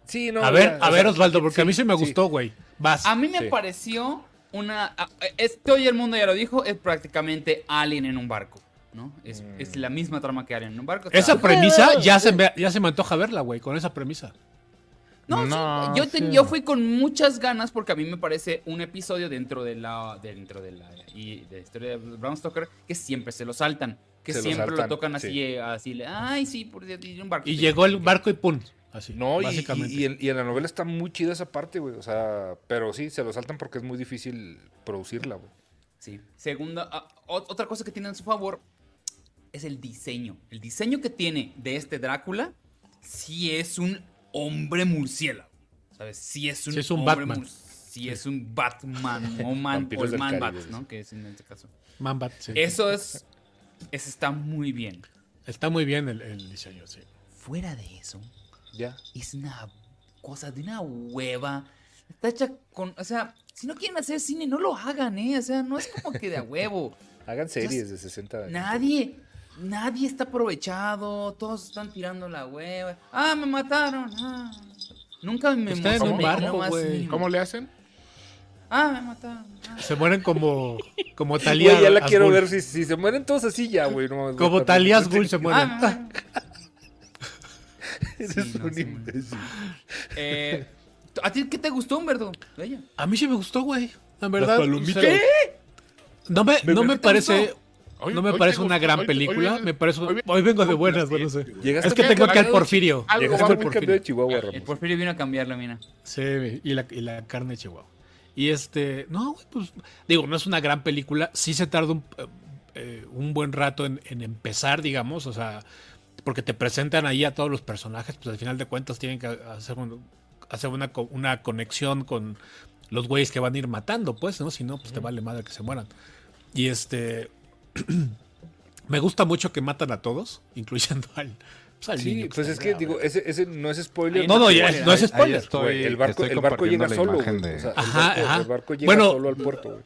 Sí, no. A ver, ya, a ver, sea, Osvaldo, porque a mí sí me sí. gustó, güey. Vas. A mí me Sí. pareció una. Esto hoy el mundo ya lo dijo, es prácticamente Alien en un barco. ¿No? Es, Mm. es la misma trama que Alien en un barco. Esa premisa ya se, me, ya se me antoja verla, güey, con esa premisa. No, sí, No, yo, sí. yo fui con muchas ganas porque a mí me parece un episodio dentro de la dentro de la y de la historia de Brown Stoker que siempre se lo saltan, que Se siempre lo, saltan, tocan así, sí. eh, así, ay sí, por y un barco. Y llegó el barco y pum. Así. No, y, básicamente. y, y en, y en la novela está muy chida esa parte, güey. O sea, pero sí, se lo saltan porque es muy difícil producirla, güey. Sí. Segunda, ah, ot- otra cosa que tiene en su favor es el diseño. El diseño que tiene de este Drácula sí es un hombre murciélago. ¿Sabes? Sí es un, Sí es un hombre Batman. Sí es un Batman o man, o man bat, ¿no? Que es en este caso. Mambat, sí. Eso es. Eso está muy bien. Está muy bien el, el diseño, sí. Fuera de eso, Ya. es una cosa de una hueva. Está hecha con. O sea, si no quieren hacer cine, no lo hagan, ¿eh? O sea, no es como que de a huevo. Hagan series de 60 años. Nadie. Nadie está aprovechado. Todos están tirando la hueva. Ah, me mataron. ah. Nunca me Está en un barco, güey. ¿Cómo le hacen? Ah, me mataron. Ah. Se mueren como, como Talía. Güey, ya la quiero ver si, si se mueren todos así ya, güey. no Como güey, Talías también. Gul se mueren. Ah, Eres Sí, no, un imbécil. eh, ¿A ti qué te gustó, Humberto? A mí sí me gustó, güey. La verdad. palomitas. se- No me, no me ¿Qué parece. Hoy- No me hoy parece una gran hoy- hoy película. vienes- Me parece. hoy Hoy vengo de buenas, bueno, sé. Es que tengo aquí al Algo- Porfirio. algo Llegaste va muy cambiado de Chihuahua, El Ramos. Porfirio vino a cambiarlo, mira. Sí, y la, y la carne de Chihuahua. Y este, no, güey, pues, digo, no es una gran película. Sí se tarda un, eh, un buen rato en, en empezar, digamos, o sea, porque te presentan ahí a todos los personajes, pues al final de cuentas tienen que hacer, un- hacer una, una conexión con los güeyes que van a ir matando, pues, ¿no? Si no, pues te vale madre que se mueran. Y este, me gusta mucho que matan a todos, incluyendo al, pues, al Sí, niño pues es que, digo, güey. ese, ese no es spoiler. No, no, ya, no es Ahí spoiler. estoy- el barco, estoy el barco llega solo, de- O sea, el Ajá, barco- ajá. el barco llega Bueno, solo al puerto.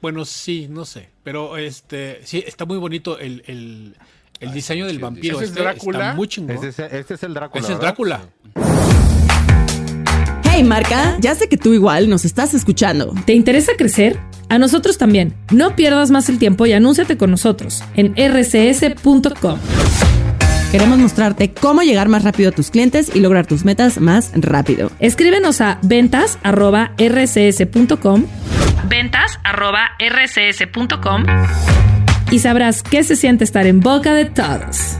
Bueno, sí, no sé. Pero este, sí, está muy bonito el, el, el diseño del vampiro. ¿Ese es este, Drácula? Está muy chingón. Este es, este es el Drácula. Ese es. Drácula. Hey Marca, ya sé que tú igual nos estás escuchando. ¿Te interesa crecer? A nosotros también. No pierdas más el tiempo y anúnciate con nosotros en rcs.com. Queremos mostrarte cómo llegar más rápido a tus clientes y lograr tus metas más rápido. Escríbenos a ventas@rcs.com. ventas@rcs.com y sabrás qué se siente estar en boca de todos.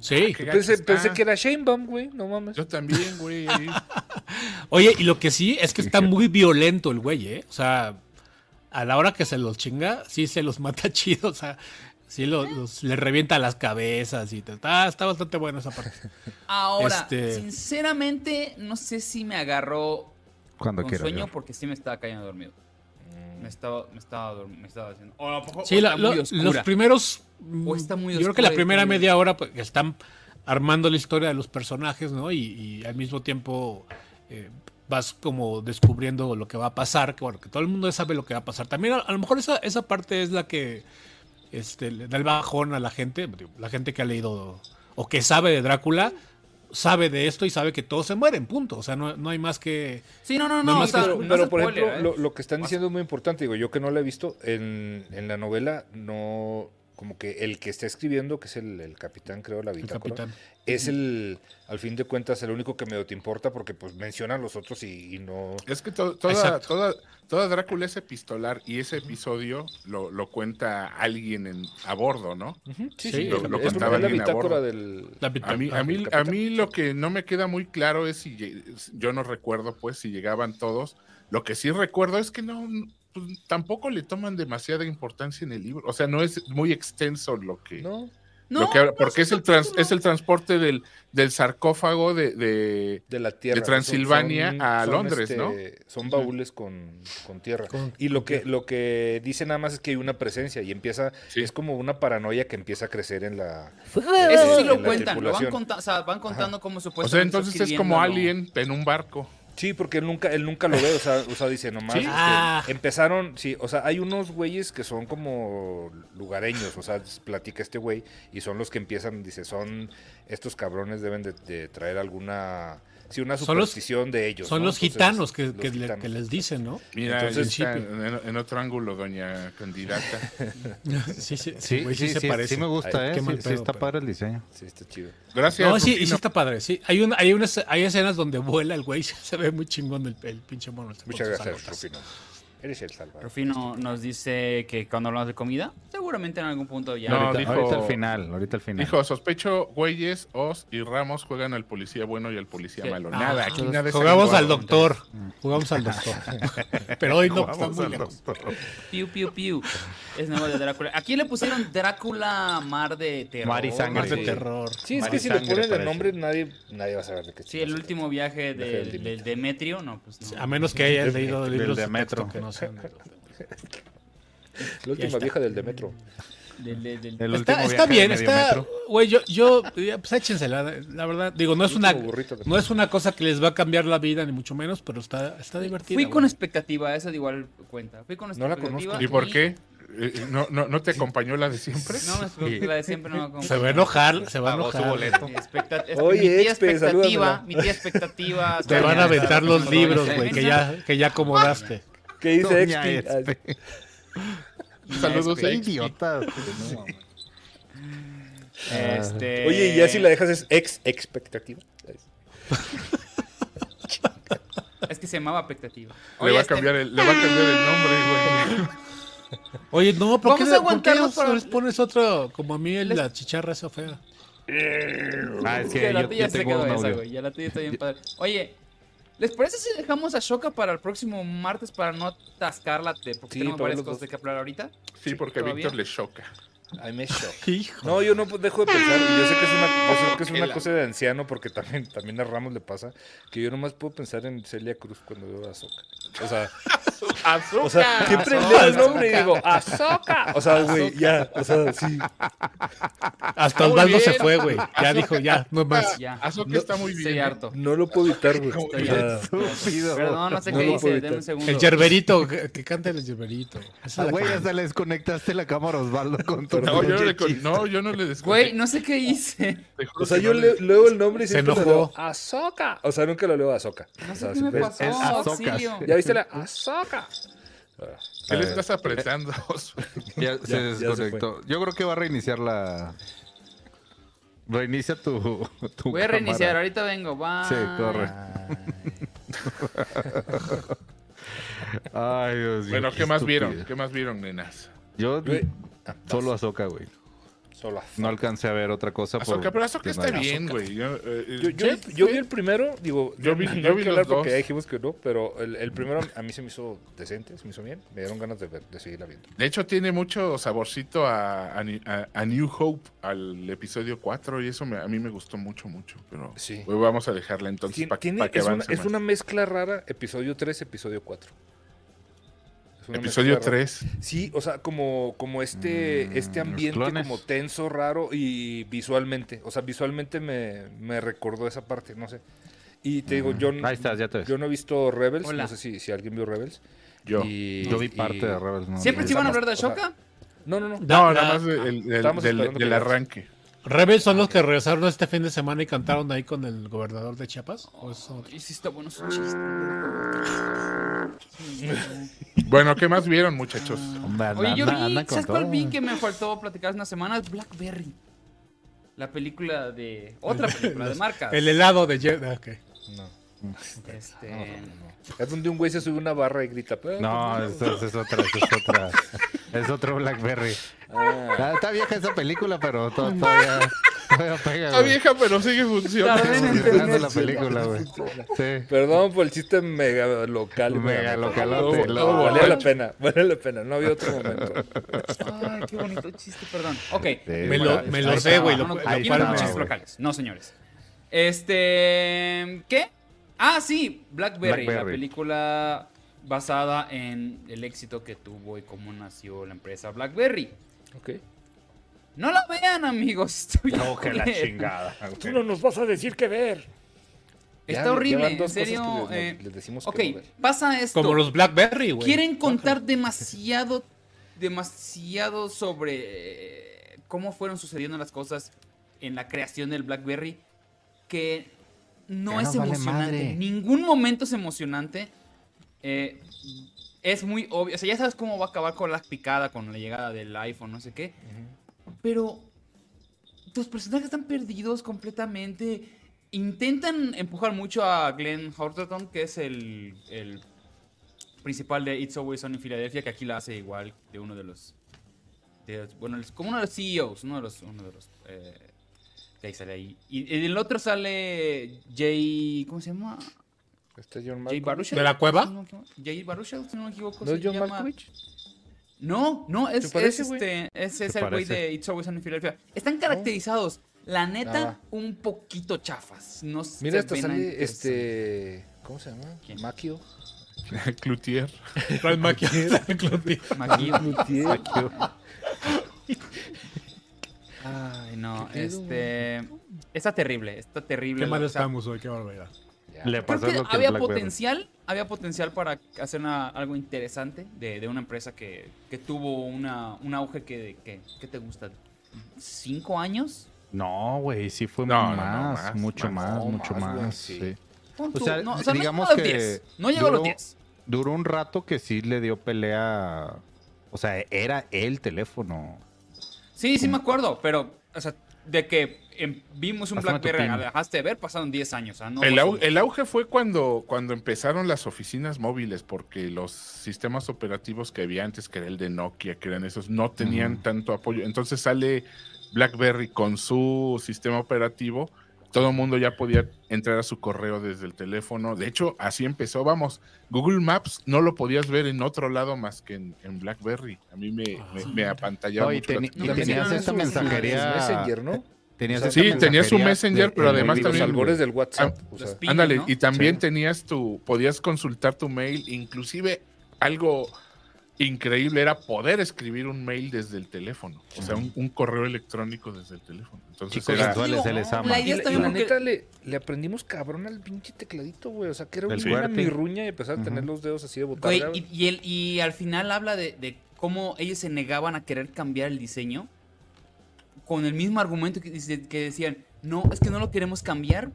Sí. Gacho Pensé, que era Shanebaum, güey. No mames. Yo también, güey. Oye, y lo que sí es que está muy violento el güey, ¿eh? O sea, a la hora que se los chinga, sí se los mata chido. O sea, sí los, los- le revienta las cabezas y te- está, está bastante bueno esa parte. Ahora, Este- sinceramente, no sé si me agarró Cuando con quiera. sueño yo. porque sí me estaba cayendo dormido. Me estaba, me estaba, me estaba haciendo. O a lo mejor- Sí, o la- está lo- muy los primeros. O está muy Yo creo que la primera media hora pues, están armando la historia de los personajes, ¿no? Y, y al mismo tiempo eh, vas como descubriendo lo que va a pasar, que bueno, que todo el mundo sabe lo que va a pasar. También a, a lo mejor esa, esa parte es la que este, le da el bajón a la gente, la gente que ha leído o que sabe de Drácula, sabe de esto y sabe que todos se mueren, punto. O sea, no, no hay más que... Sí, no, no, No no. más o sea, que- Pero, no pero, por spoiler, ejemplo, ¿eh? lo, lo que están diciendo es muy importante. Digo, yo que no lo he visto, en, en la novela no... Como que el que está escribiendo, que es el, el capitán, creo, la El bitácora, capitán. Es el, al fin de cuentas, el único que medio te importa porque pues mencionan los otros y, y no... Es que to- toda, toda, toda Drácula es epistolar y ese episodio lo, lo cuenta alguien en, a bordo, ¿no? Sí, sí, lo- lo es, contaba es la alguien a bordo. del... A mí, a, mí, el a capitán. mí lo que no me queda muy claro es si yo no recuerdo pues si llegaban todos. Lo que sí recuerdo es que no pues, tampoco le toman demasiada importancia en el libro. O sea, no es muy extenso lo que, ¿No? No, lo que no, porque es el no, trans- no. es el transporte del, del sarcófago de, de- de la tierra. De Transilvania a Londres, ¿no? este, Son baúles con, con tierra. Con- y lo con que, tierra. lo que dice nada más es que hay una presencia y empieza, Sí. es como una paranoia que empieza a crecer en la... Eso sí lo cuentan, lo van, conta- o sea, van contando cómo o supuestamente. sea, está entonces es como alguien en un barco. Sí, porque él nunca, él nunca lo ve, o sea, o sea dice nomás. Sí. este, Ah. Empezaron, sí, o sea, hay unos güeyes que son como lugareños, o sea, platica este güey, y son los que empiezan, dice, son estos cabrones deben de, de traer alguna, sí, una Son los- superstición de ellos. Son ¿no? los Entonces, gitanos que, los que gitanos. que les dicen, ¿no? Mira, Entonces, está en, en otro ángulo, doña candidata. Sí, sí, sí, Sí, güey, sí, sí, sí, se parece. sí me gusta, Ay, ¿eh? qué Sí, mal sí pedo, está pero- padre el diseño. Sí, está chido. Gracias. No, sí, y sí está padre. Sí, hay, una, hay, unas, hay escenas donde vuela el güey, se ve muy chingón el, el pinche mono. Muchas gracias. Rufino. Eres el salvador. Rufino nos dice que cuando hablamos de comida, seguramente en algún punto ya. No, ahorita, dijo- ahorita al final, ahorita al final. Dijo, sospecho, güeyes, Oz y Ramos juegan al policía bueno y al policía Sí. malo. Ah, Nada, aquí nada es Jugamos al doctor. Jugamos al doctor. Pero hoy no, está muy lejos. Piu, piu, piu. Es nuevo de Drácula. Aquí le pusieron Drácula Mar de Terror. Mar y sangre. Mar de terror. Sí, es Mar que si le ponen el nombre, nadie, nadie va a saber de qué Sí, el último viaje del, Demetrio, no, pues no. A menos que hayas leído libros de Demetro. No sean de-. La última vieja del Demetro. Del- del- del- El Está, está bien, de está. Güey, yo, yo, pues échensela. La verdad, digo, no es una, no es una cosa que les va a cambiar la vida, ni mucho menos, pero está, está divertida. Fui con expectativa, esa de igual cuenta. Fui con No la expectativa. conozco. ¿Y por qué? eh, ¿no, no, ¿No te acompañó la de siempre? No, me la de siempre no me Se va a enojar, se va a su enojar. boleto. Mi expecta- Oye, mi tía Expe, expectativa, mi tía expectativa. Te van a aventar los libros, güey, que ya, que ya acomodaste. ¿Qué dice Doña Expi? Espe. Saludos a idiota. Este... Oye, y ya si la dejas es ex expectativa. Es que se llamaba expectativa. Le va, a este, cambiar el, le va a cambiar el nombre, güey. Oye, no, ¿por qué, a ¿por qué les- para- les pones otro, como a mí, el- Les- la chicharra esa fea? Ah, es que que la tuya se quedó esa, güey. Ya la tuya está bien padre. Oye, ¿les parece si dejamos a Shoka para el próximo martes para no atascarla? Porque Sí, tenemos varias cosas de que hablar ahorita. Sí, porque a. Víctor le choca. Ay, me shock. Hijo. No, yo no dejo de pensar, y yo sé que es una, yo sé que es una cosa de anciano, porque también, también a Ramos le pasa, que yo nomás puedo pensar en Celia Cruz cuando veo a Azoka. O sea, ¡Azúcar! o sea, siempre leo el nombre y digo, ¡Azoka! O sea, güey, ya, o sea, sí. Hasta Osvaldo se fue, güey. Ya dijo, ya, no más. Ya. No, está muy bien. Estoy harto. No lo puedo evitar, güey. Perdón, no sé No qué puedo Denme un segundo. El yerberito, que, que cante el yerberito. Ah, güey, hasta le desconectaste la cámara a Osvaldo con tu No, yo no le, con- chiste. no, yo no le desconecté. Güey, no sé qué hice. O sea, yo le- leo el nombre y Se siempre enojó. leo Azoka. O sea, nunca lo leo Azoka. No O sé sea, qué me pasó. es auxilio. ¿Ya viste la Azoka? ¿Qué le estás apretando? Ya, Ya, se ya se desconectó. Yo creo que va a reiniciar la. Reinicia tu. tu Voy a reiniciar, cámara. ahorita vengo. Bye. Sí, corre. Ay, Dios mío. bueno, ¿qué más vieron? ¿Qué más vieron, nenas? Yo. Solo Azoka, güey. Solo No alcancé a ver otra cosa. por Azoka, pero Azoka está bien, güey. Yo, eh, Yo, yo, sí, yo sí. vi el primero, digo, Yo vi- vi los porque dos. ya dijimos que no, pero el, el primero a mí se me hizo decente, se me hizo bien, me dieron ganas de, ver, de seguirla viendo. De hecho, tiene mucho saborcito a, a Ni- a- a New Hope, al episodio 4, y eso me- a mí me gustó mucho, mucho. Pero Sí. vamos a dejarla entonces para que es, una, es una mezcla rara, episodio 3, episodio 4. Episodio mezcla rara. 3. Sí, o sea, como, como este, Mm, este ambiente como tenso, raro y visualmente. O sea, visualmente me, me recordó esa parte, no sé. Y te digo, yo, Mm, Ahí estás, ya te ves. yo no he visto Rebels, Hola. no sé si, si alguien vio Rebels. Yo. Y- Yo vi y- parte de Rebels. No, ¿Siempre no. se iban a hablar de o sea, Shoka? No, no, no. No, Da- nada da- más del, del- arranque. Rebels son los que regresaron este fin de semana y cantaron ahí con el gobernador de Chiapas. ¿O es otro? Y sí está bueno su chiste. Bueno, ¿qué más vieron, muchachos? Hombre, anda- Oye, yo vi, anda con ¿sabes cuál todo. vi que me faltó platicar hace unas semanas? Blackberry. La película de... Otra película de marcas. El helado de Jet. ah, ok. no. Este... Es donde un güey se sube una barra y grita. "Pero, No, pues, eso, eso es otra, eso es otra. Es otro Blackberry. Ah, Está, está vieja esa película, pero to- todavía, todavía pega. Está güey. vieja, pero sigue funcionando. La película, güey. Sí. Perdón por el chiste mega local. Mega localote, no, valía la pena, valía la pena. No había otro momento. Ay, qué bonito chiste, perdón. Ok. Sí, Me lo, me lo sé, güey. No, Lo, no, no locales. No, señores. Este... ¿Qué? Ah, sí. Blackberry, la película basada en el éxito que tuvo y cómo nació la empresa Blackberry. Ok. No la vean, amigos. No, que la chingada. Tú no nos vas a decir qué ver. Está Ya- horrible, en serio. que les- eh, les decimos que ok, no ver. pasa esto. Como los Blackberry, güey. Quieren contar demasiado, demasiado sobre eh, cómo fueron sucediendo las cosas en la creación del BlackBerry, que no Ya es vale emocionante. madre. Ningún momento es emocionante. Eh, es muy obvio. O sea, ya sabes cómo va a acabar con la picada, con la llegada del iPhone, no sé qué. Pero los personajes están perdidos completamente. Intentan empujar mucho a Glenn Howerton, que es el, el principal de It's Always On en Filadelfia, que aquí la hace igual de uno de los. de- bueno, como uno de los CEOs, uno de los. Uno de los eh, ahí sale ahí. Y en el otro sale Jay. ¿Cómo se llama? Este es John Jay. Baruchel. ¿De la cueva? No. Jay Baruchel, si no me equivoco. ¿No es John llama. Malkovich? No, no, es, este, es, es ¿Te el güey de It's Always Sunny in Philadelphia. Están caracterizados, la neta, Ah. un poquito chafas. No Mira, hasta sale este. ¿Cómo se llama? ¿Quién? Maquio. Cloutier. Ral Maquia- Maquillo. Maquio. Ay, no, ¿Qué pedo, este. Está terrible, está terrible. Qué mal estamos hoy, qué barbaridad. Le Creo pasó que lo que el había potencial, había potencial para hacer una- algo interesante de, de una empresa que, que tuvo una, un auge que, que, ¿qué te gusta? ¿Cinco años? No, güey, sí fue No, no, no, más, mucho más. mucho más, más. güey, sí. sí. Pon O sea, no, o sea, no digamos llegó a los que 10. No llegó a los duró- 10. Duró un rato que sí le dio pelea. O sea, era el teléfono. Sí, sí me acuerdo, pero, o sea, de que em, vimos un tu BlackBerry, la dejaste de ver, pasaron 10 años. o sea, no El, au- el auge fue cuando, cuando empezaron las oficinas móviles, porque los sistemas operativos que había antes, que era el de Nokia, que eran esos, no tenían tanto apoyo. Entonces sale BlackBerry con su sistema operativo. Todo el mundo ya podía entrar a su correo desde el teléfono. De hecho, así empezó. Vamos, Google Maps no lo podías ver en otro lado más que en, en BlackBerry. A mí me, me, me apantallaba No, y mucho. la y tenías sí, esta mensajería. Messenger, ¿no? Tenías O sea, sí, tenía su mensajería Messenger, de- pero además los también- albores del WhatsApp. o sea, Los ping, Ándale, ¿no? y también Sí. tenías tu, podías consultar tu mail, inclusive algo increíble era poder escribir un mail desde el teléfono, o sea, un, un correo electrónico desde el teléfono. Entonces Chicos era, Digo, se les ama. la Y idea la, está y bien la porque- neta le, le aprendimos cabrón al pinche tecladito, güey. O sea, que era El una mirruña y empezar a tener los dedos así de botarga. Güey, y, y, el- y al final habla de, de cómo ellos se negaban a querer cambiar el diseño con el mismo argumento que decían, no, es que no lo queremos cambiar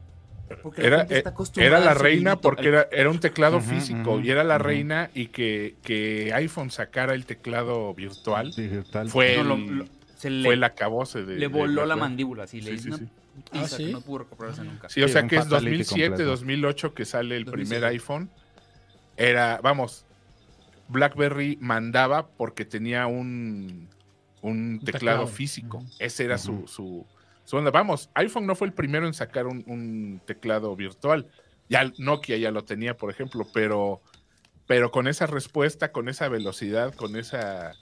porque la era, gente está eh, acostumbrada era la reina sonidito". porque era, era un teclado físico y era la reina y que, que iPhone sacara el teclado virtual Digital. fue, no, lo- el, lo- se le, fue el acabose de... le de voló la BlackBerry. mandíbula, así le Sí, hizo sí, una sí. putiza ¿Ah, sí? que no pudo recuperarse nunca. Sí, o Sí, sea un que es fatality 2007, completo. 2008 que sale el 2007. primer iPhone. Era, vamos, BlackBerry mandaba porque tenía un, un teclado, teclado. físico. Ese era su, su, su onda. Vamos, iPhone no fue el primero en sacar un, un teclado virtual. Ya Nokia ya lo tenía, por ejemplo, pero, pero con esa respuesta, con esa velocidad, con esa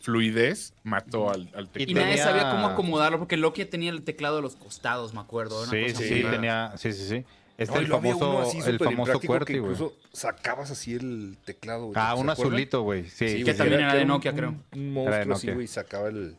fluidez, mató al, al Y teclado. nadie tenía- sabía cómo acomodarlo porque Loki tenía el teclado de los costados, me acuerdo. una Sí, cosa sí, sí, tenía, sí, sí, sí. Este No, y el famoso, así el famoso QWERTY, güey. incluso sacabas así el teclado. Ah, ¿Se un acuerdan? azulito, güey. Sí, Sí, sí, que también era de Nokia, un- creo. Un Era de monstruo así, Nokia. güey, sacaba el...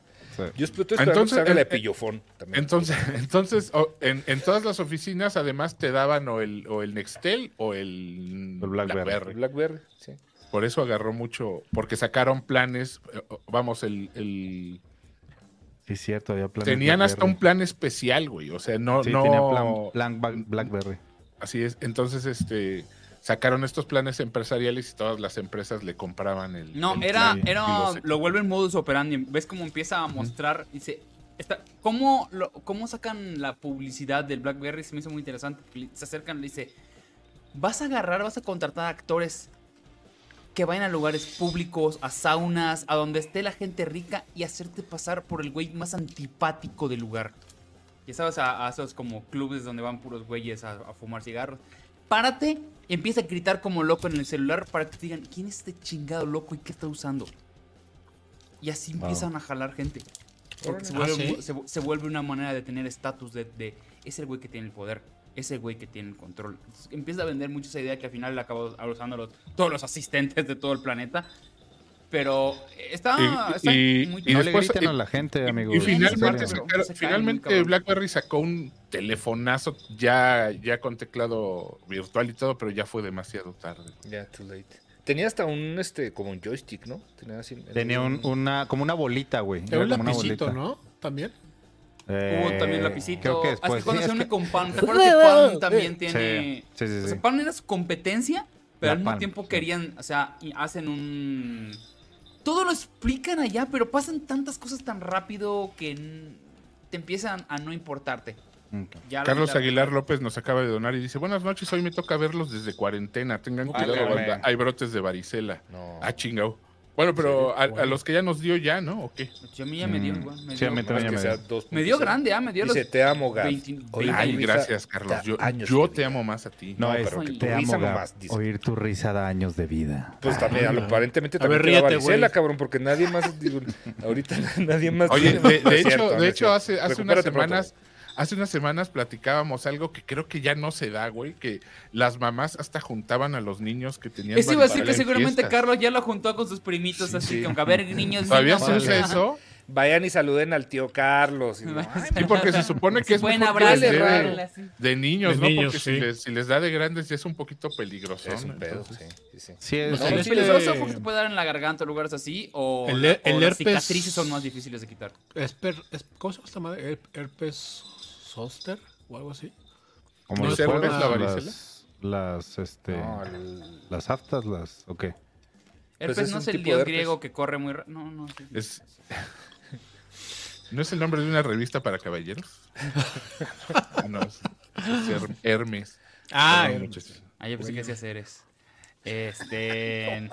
sí. Yo estoy esperando Entonces, que salga la el- pillofón también. Entonces, entonces o- en, en todas las oficinas además te daban o el, o el Nextel o el, El BlackBerry. BlackBerry. Blackberry, sí. Por eso agarró mucho, porque sacaron planes, eh, vamos, el, el- Sí, es cierto, había planes tenían hasta un Blackberry. plan especial, güey. O sea, no, Sí, no. tenía plan, plan Black- Blackberry. Así es. Entonces, este, sacaron estos planes empresariales y todas las empresas le compraban el. No, el era, plan era, lo vuelven modus operandi. ¿Ves cómo empieza a mostrar? Dice, está, ¿cómo, lo- ¿cómo sacan la publicidad del BlackBerry? Se me hizo muy interesante. Se acercan y le dice, vas a agarrar, vas a contratar actores que vayan a lugares públicos, a saunas, a donde esté la gente rica y hacerte pasar por el güey más antipático del lugar. Ya sabes, a, a esos como clubes donde van puros güeyes a, a fumar cigarros. Párate, empieza a gritar como loco en el celular para que te digan, ¿quién es este chingado loco y qué está usando? Y así empiezan a jalar gente. Porque se Ah, se, vu- se vuelve una manera de tener estatus de, de, es el güey que tiene el poder, es el güey que tiene el control. Entonces, empieza a vender mucho esa idea que al final la acabó usando los- todos los asistentes de todo el planeta. Pero eh, está, Y- está y- muy y no después- le griten a y- la gente, amigo. Y finalmente, sacaron-. BlackBerry sacó un telefonazo ya, ya con teclado virtual y todo, pero ya fue demasiado tarde. Ya, too late. Tenía hasta un, este, como un joystick, ¿no? Tenía, así, Tenía un- una, como una bolita, güey. Era un como una lapicito, bolita. ¿no? También. Hubo también Eh, lapicito. Creo que Así después. cuando sí, se une que- con Palm. ¿Te acuerdas que Palm también tiene. Sí, sí, sí, O sea, Palm era su competencia, pero La al mismo Palm, tiempo sí. querían, o sea, y hacen un... Todo lo explican allá, pero pasan tantas cosas tan rápido que n- te empiezan a no importarte. Carlos la- Aguilar López nos acaba de donar y dice, buenas noches, hoy me toca verlos desde cuarentena, tengan cuidado, banda, hay brotes de varicela. No. Ah, chingao. Bueno, pero a, los que ya nos dio ya, ¿no? ¿O qué? Sí, a mí ya me dio, Mm. Me sí, dio, que me sea dio. 2.0. me dio grande, ah, me dio Dice, los te amo, Gab. 20 Oye, 20 Ay, gracias, Carlos. Yo, años yo te amo más a ti. No, No, es pero que tu te risa amo, Gab. nomás, dice. Oír tu risa da años de vida. Pues también, aparentemente A también ver, te ríete, varicela, güey. cabrón, porque nadie más, digo, ahorita nadie más. Oye, tiene- de, hecho, de hecho hace, hace unas pronto, semanas, hace unas semanas platicábamos algo que creo que ya no se da, güey, que las mamás hasta juntaban a los niños que tenían Eso iba a decir que en seguramente fiestas. Carlos ya lo juntó con sus primitos, Sí, así sí. que aunque a ver, niños, ¿Todavía se usa eso? Vayan y saluden al tío Carlos. Y no, ay, Sí, porque se supone que es Buen mejor que abrazo. les de, niños, De ¿no? niños, porque si, les, si les da de grandes ya es un poquito peligroso. Es un pedo, Entonces, sí, sí, sí. Sí, es, No, ¿Es peligroso porque te puede dar en la garganta o lugares así? ¿O, El- o el las herpes- cicatrices son más difíciles de quitar? Es- ¿Cómo se llama esta madre? Her- ¿Herpes zoster o algo así? como no ¿es la varicela? las, las, este, No, el- las aftas, las, ok. Herpes es no es el dios griego que corre muy rápido. No, no. sí. Es... ¿No es el nombre de una revista para caballeros? No, es, es Her- Hermes. Ah, Hermes. muchachos. Ah, yo pensé que hacía Ceres. Este.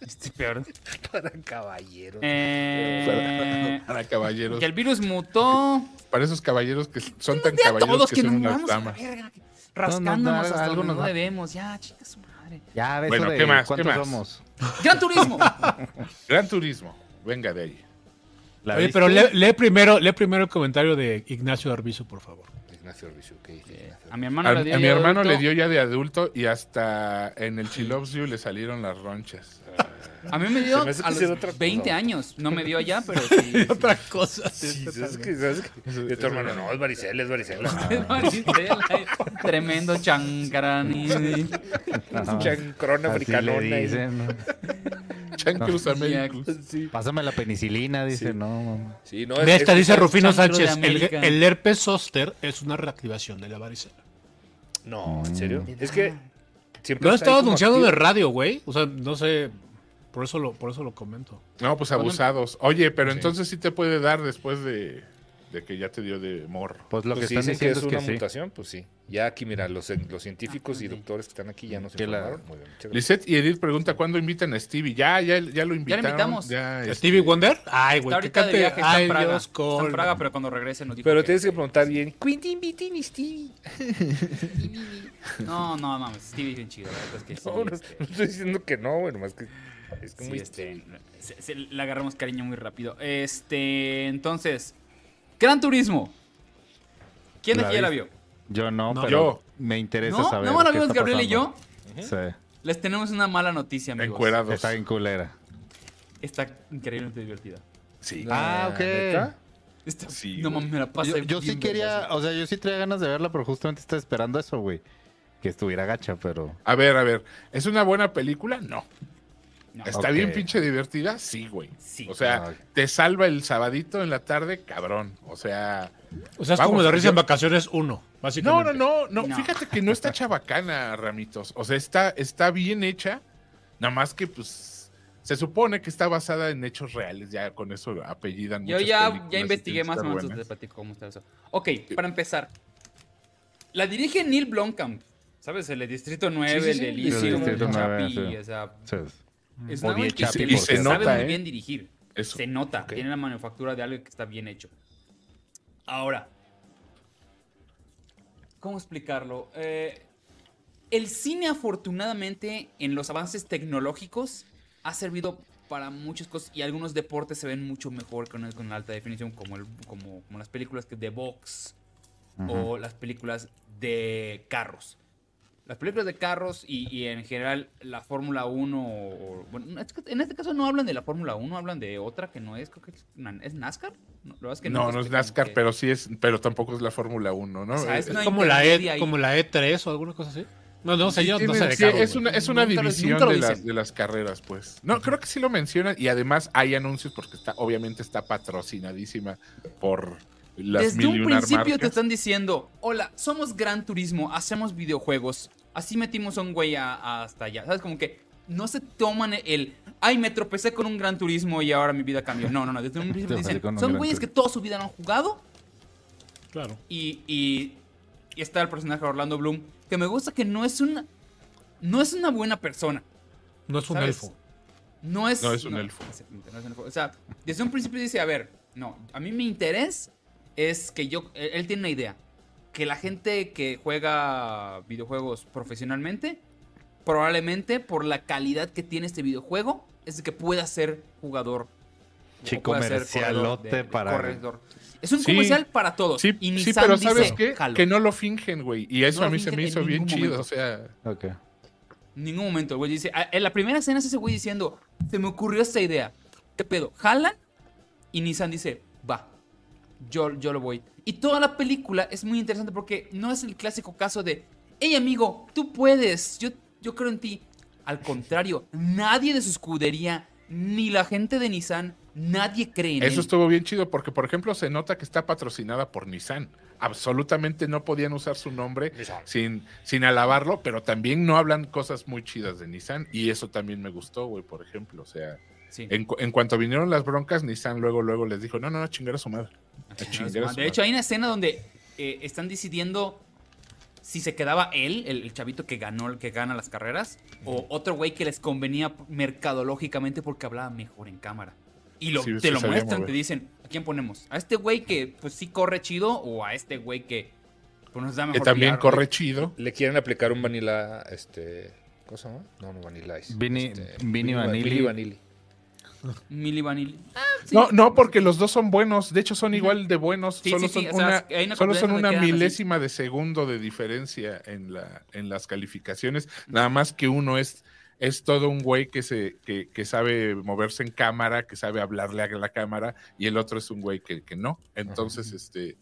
Este peor. para caballeros. Eh, Para caballeros. que el virus mutó. Para esos caballeros que son tan caballeros todos que, que son nos unas damas. verga. Rascándonos no, hasta algo donde nos debemos. Ya, chica su madre. Ya, de Bueno, eso de ¿qué más? ¿Qué ¿Cuántos más? somos? Gran Turismo. Gran turismo. Venga de ahí. ¿La Oye, pero lee, lee primero, lee primero el comentario de Ignacio Arbizu, por favor. Ignacio Orbizu, ¿qué dice Ignacio? A mi hermano A, le dio a mi ya hermano le dio ya de adulto y hasta en el You le salieron las ronchas. A mí me dio me a sí los otra cosa. 20 años. No me dio allá, pero sí. Otra cosa. Sí, ¿sabes qué? ¿Sabes qué? De tu hermano, no, es varicela, es varicela. Es varicela, eh. Tremendo chancarani. Le y- dicen, ¿no? Sí, Pásame la penicilina, dice, Sí. no, mamá. sí, no, es- esta es- dice Rufino Sánchez, el, herpes zoster es una reactivación de la varicela. No, ¿en serio? Es que siempre estado como anunciando en el radio, güey. O sea, no sé, por eso lo, por eso lo comento. No, pues abusados. Oye, pero Sí. entonces sí te puede dar después de, de que ya te dio de morro. Pues lo Pues que si están dicen que diciendo es es una que sí. mutación, pues sí. Ya aquí, mira, los, los científicos Ah, y sí. doctores que están aquí ya nos Que la- informaron. Muy bien. Lisette y Edith pregunta cuándo invitan a Stevie. Ya, ya, ya lo invitaron. invitamos. ya, este, ¿Stevie Wonder? Ay, güey, que cante. viaje, está Ay, en Praga. Dios, Está en col. Praga, pero cuando regrese nos dijo Pero que- tienes que preguntar bien. Quentin Bitin Stevie. No, no, mames. Stevie es bien chido. La verdad es que sí. No, no, este, no estoy diciendo que no, bueno, más que es como sí, este, se- se- le agarramos cariño muy rápido. Este, entonces, Gran Turismo. ¿Quién de aquí ya la vi- vio? Yo no, No. pero Yo. me interesa ¿No? saber. ¿No la vimos Gabriel y yo? Sí, Les tenemos una mala noticia, amigos. encuerados. está bien culera. Está increíblemente divertida. Sí. Ah, ok. ¿neta? Está- Sí, no mames, me la pasé Yo, yo sí quería, o sea, yo sí traía ganas de verla, pero justamente estaba esperando eso, güey. Que estuviera gacha, pero... A ver, a ver. ¿Es una buena película? No. No. ¿Está bien pinche divertida? Sí, güey. Sí. O sea, te salva el sabadito en la tarde, cabrón. O sea... O sea, es Vamos, como de risa yo- en vacaciones uno, No, básicamente. no, no, no, No. Fíjate que no está chabacana, Ramitos. O sea, está, está bien hecha. Nada más que, pues, se supone que está basada en hechos reales. Ya con eso apellidan Yo ya, ya investigué más o menos, te platico cómo está eso. Ok, para empezar. La dirige Neil Blomkamp. ¿Sabes? El de Distrito 9, sí, el sí, de el Elysium, Distrito el 9, Chapi, sí. o sea, sí. Es güey bien que, Chapi, por se sabe muy ¿eh? bien dirigir. Eso. Se nota, tiene la manufactura de algo que está bien hecho. Ahora, ¿cómo explicarlo? Eh, el cine, afortunadamente, en los avances tecnológicos, ha servido para muchas cosas y algunos deportes se ven mucho mejor con, con la alta definición, como, el, como, como las películas de box o las películas de carros. Las películas de carros y, y en general la Fórmula 1, o, o- bueno, es que en este caso no hablan de la Fórmula 1, hablan de otra que no es, creo que es, ¿es NASCAR. No, es que No, es NASCAR, pero sí es, pero tampoco es la Fórmula 1, ¿no? O sea, es Eh, una como la, e, como la E3 o alguna cosa así. No, no sé, yo no sé de sí, es una, es una Nunca división nunca de las, de las carreras, pues. No, creo que sí lo mencionan y además hay anuncios porque está, obviamente está patrocinadísima por las Desde mil un y una principio te están diciendo, hola, somos Gran Turismo, hacemos videojuegos. Así metimos a un güey a- a hasta allá. ¿Sabes? Como que no se toman el, ay, me tropecé con un Gran Turismo y ahora mi vida cambió. No, no, no. Desde un principio Tropecé dicen, son güeyes que toda su vida no han jugado Claro. y, y- y está el personaje de Orlando Bloom, que me gusta que no es una, no es una buena persona. No es un ¿Sabes? elfo. No es, No es un elfo. no es un elfo. O sea, desde un principio dice, a ver, no, a mí mi interés es que yo, él, él tiene una idea, que la gente que juega videojuegos profesionalmente, probablemente por la calidad que tiene este videojuego, es de que pueda ser jugador. ser corredor comercialote para- corredor. Es un Sí. comercial para todos. Sí, y sí, pero dice, ¿sabes qué? "Jalo". Que no lo fingen, güey. Y eso No a mí se me hizo bien chido, momento. o sea... Ok. En ningún momento güey dice. "Ah, En la primera escena es ese güey diciendo: Se me ocurrió esta idea. ¿Qué pedo? ¿Jalan? Y Nissan dice, yo, yo lo voy. Y toda la película es muy interesante porque no es el clásico caso de, hey amigo, tú puedes, yo, yo creo en ti. Al contrario, nadie de su escudería, ni la gente de Nissan, nadie cree en Eso él. estuvo bien chido porque, por ejemplo, se nota que está patrocinada por Nissan. Absolutamente no podían usar su nombre Nissan. sin, sin alabarlo, pero también no hablan cosas muy chidas de Nissan y eso también me gustó, güey, por ejemplo. O sea, Sí. en, en cuanto vinieron las broncas, Nissan luego, luego les dijo, no, no, no, chingar a su madre. A chingar a su De hecho, madre". hay una escena donde eh, están decidiendo si se quedaba él, el, el chavito que ganó, el que gana las carreras, o otro güey que les convenía mercadológicamente porque hablaba mejor en cámara. Y lo, Sí, te lo muestran, mover. te dicen, ¿a quién ponemos? ¿A este güey que pues sí corre chido o a este güey que pues, nos da que mejor también corre güey? chido. Le quieren aplicar un vanilla, este... ¿Cómo se llama? No, no, Vanilla Ice. Vini- Este, Vini Va- Vanilli. Vini Vanilli. Milli Vanilli. Ah, sí. No, no, porque los dos son buenos. De hecho, son igual de buenos. Sí, solo sí, sí, son o sea, una, hay una solo son competencia una donde quedan así. milésima de segundo de diferencia en, la, en las calificaciones. Nada más que uno es, es todo un güey que, se, que, que sabe moverse en cámara, que sabe hablarle a la cámara, y el otro es un güey que, que no. Entonces, este,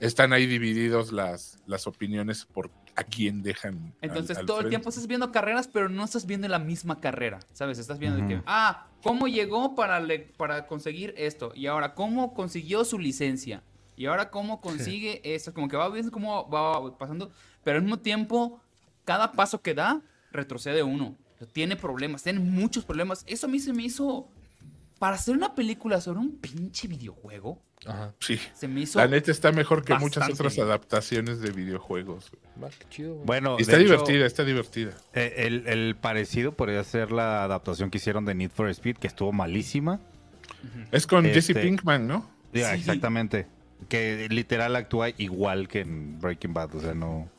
están ahí divididos las, las opiniones por a quién dejan. Entonces al todo el tiempo estás viendo carreras, pero no estás viendo la misma carrera, ¿sabes? Estás viendo de que, ah, ¿cómo llegó para, le- para conseguir esto? Y ahora, ¿cómo consiguió su licencia? Y ahora, ¿cómo consigue eso? Como que va viendo cómo va pasando, pero al mismo tiempo, cada paso que da, retrocede uno. Tiene problemas, tiene muchos problemas. Eso a mí se me hizo, para hacer una película sobre un pinche videojuego, Ajá. Sí. se me hizo... La neta está mejor que muchas otras adaptaciones de videojuegos. Va, qué chido. güey. Bueno, Y está hecho, divertida, está divertida. eh, el, el parecido podría ser la adaptación que hicieron de Need for Speed, que estuvo malísima. Es con Jesse Este- Pinkman, ¿no? Ya, Sí. exactamente. Que literal actúa igual que en Breaking Bad, o sea, no...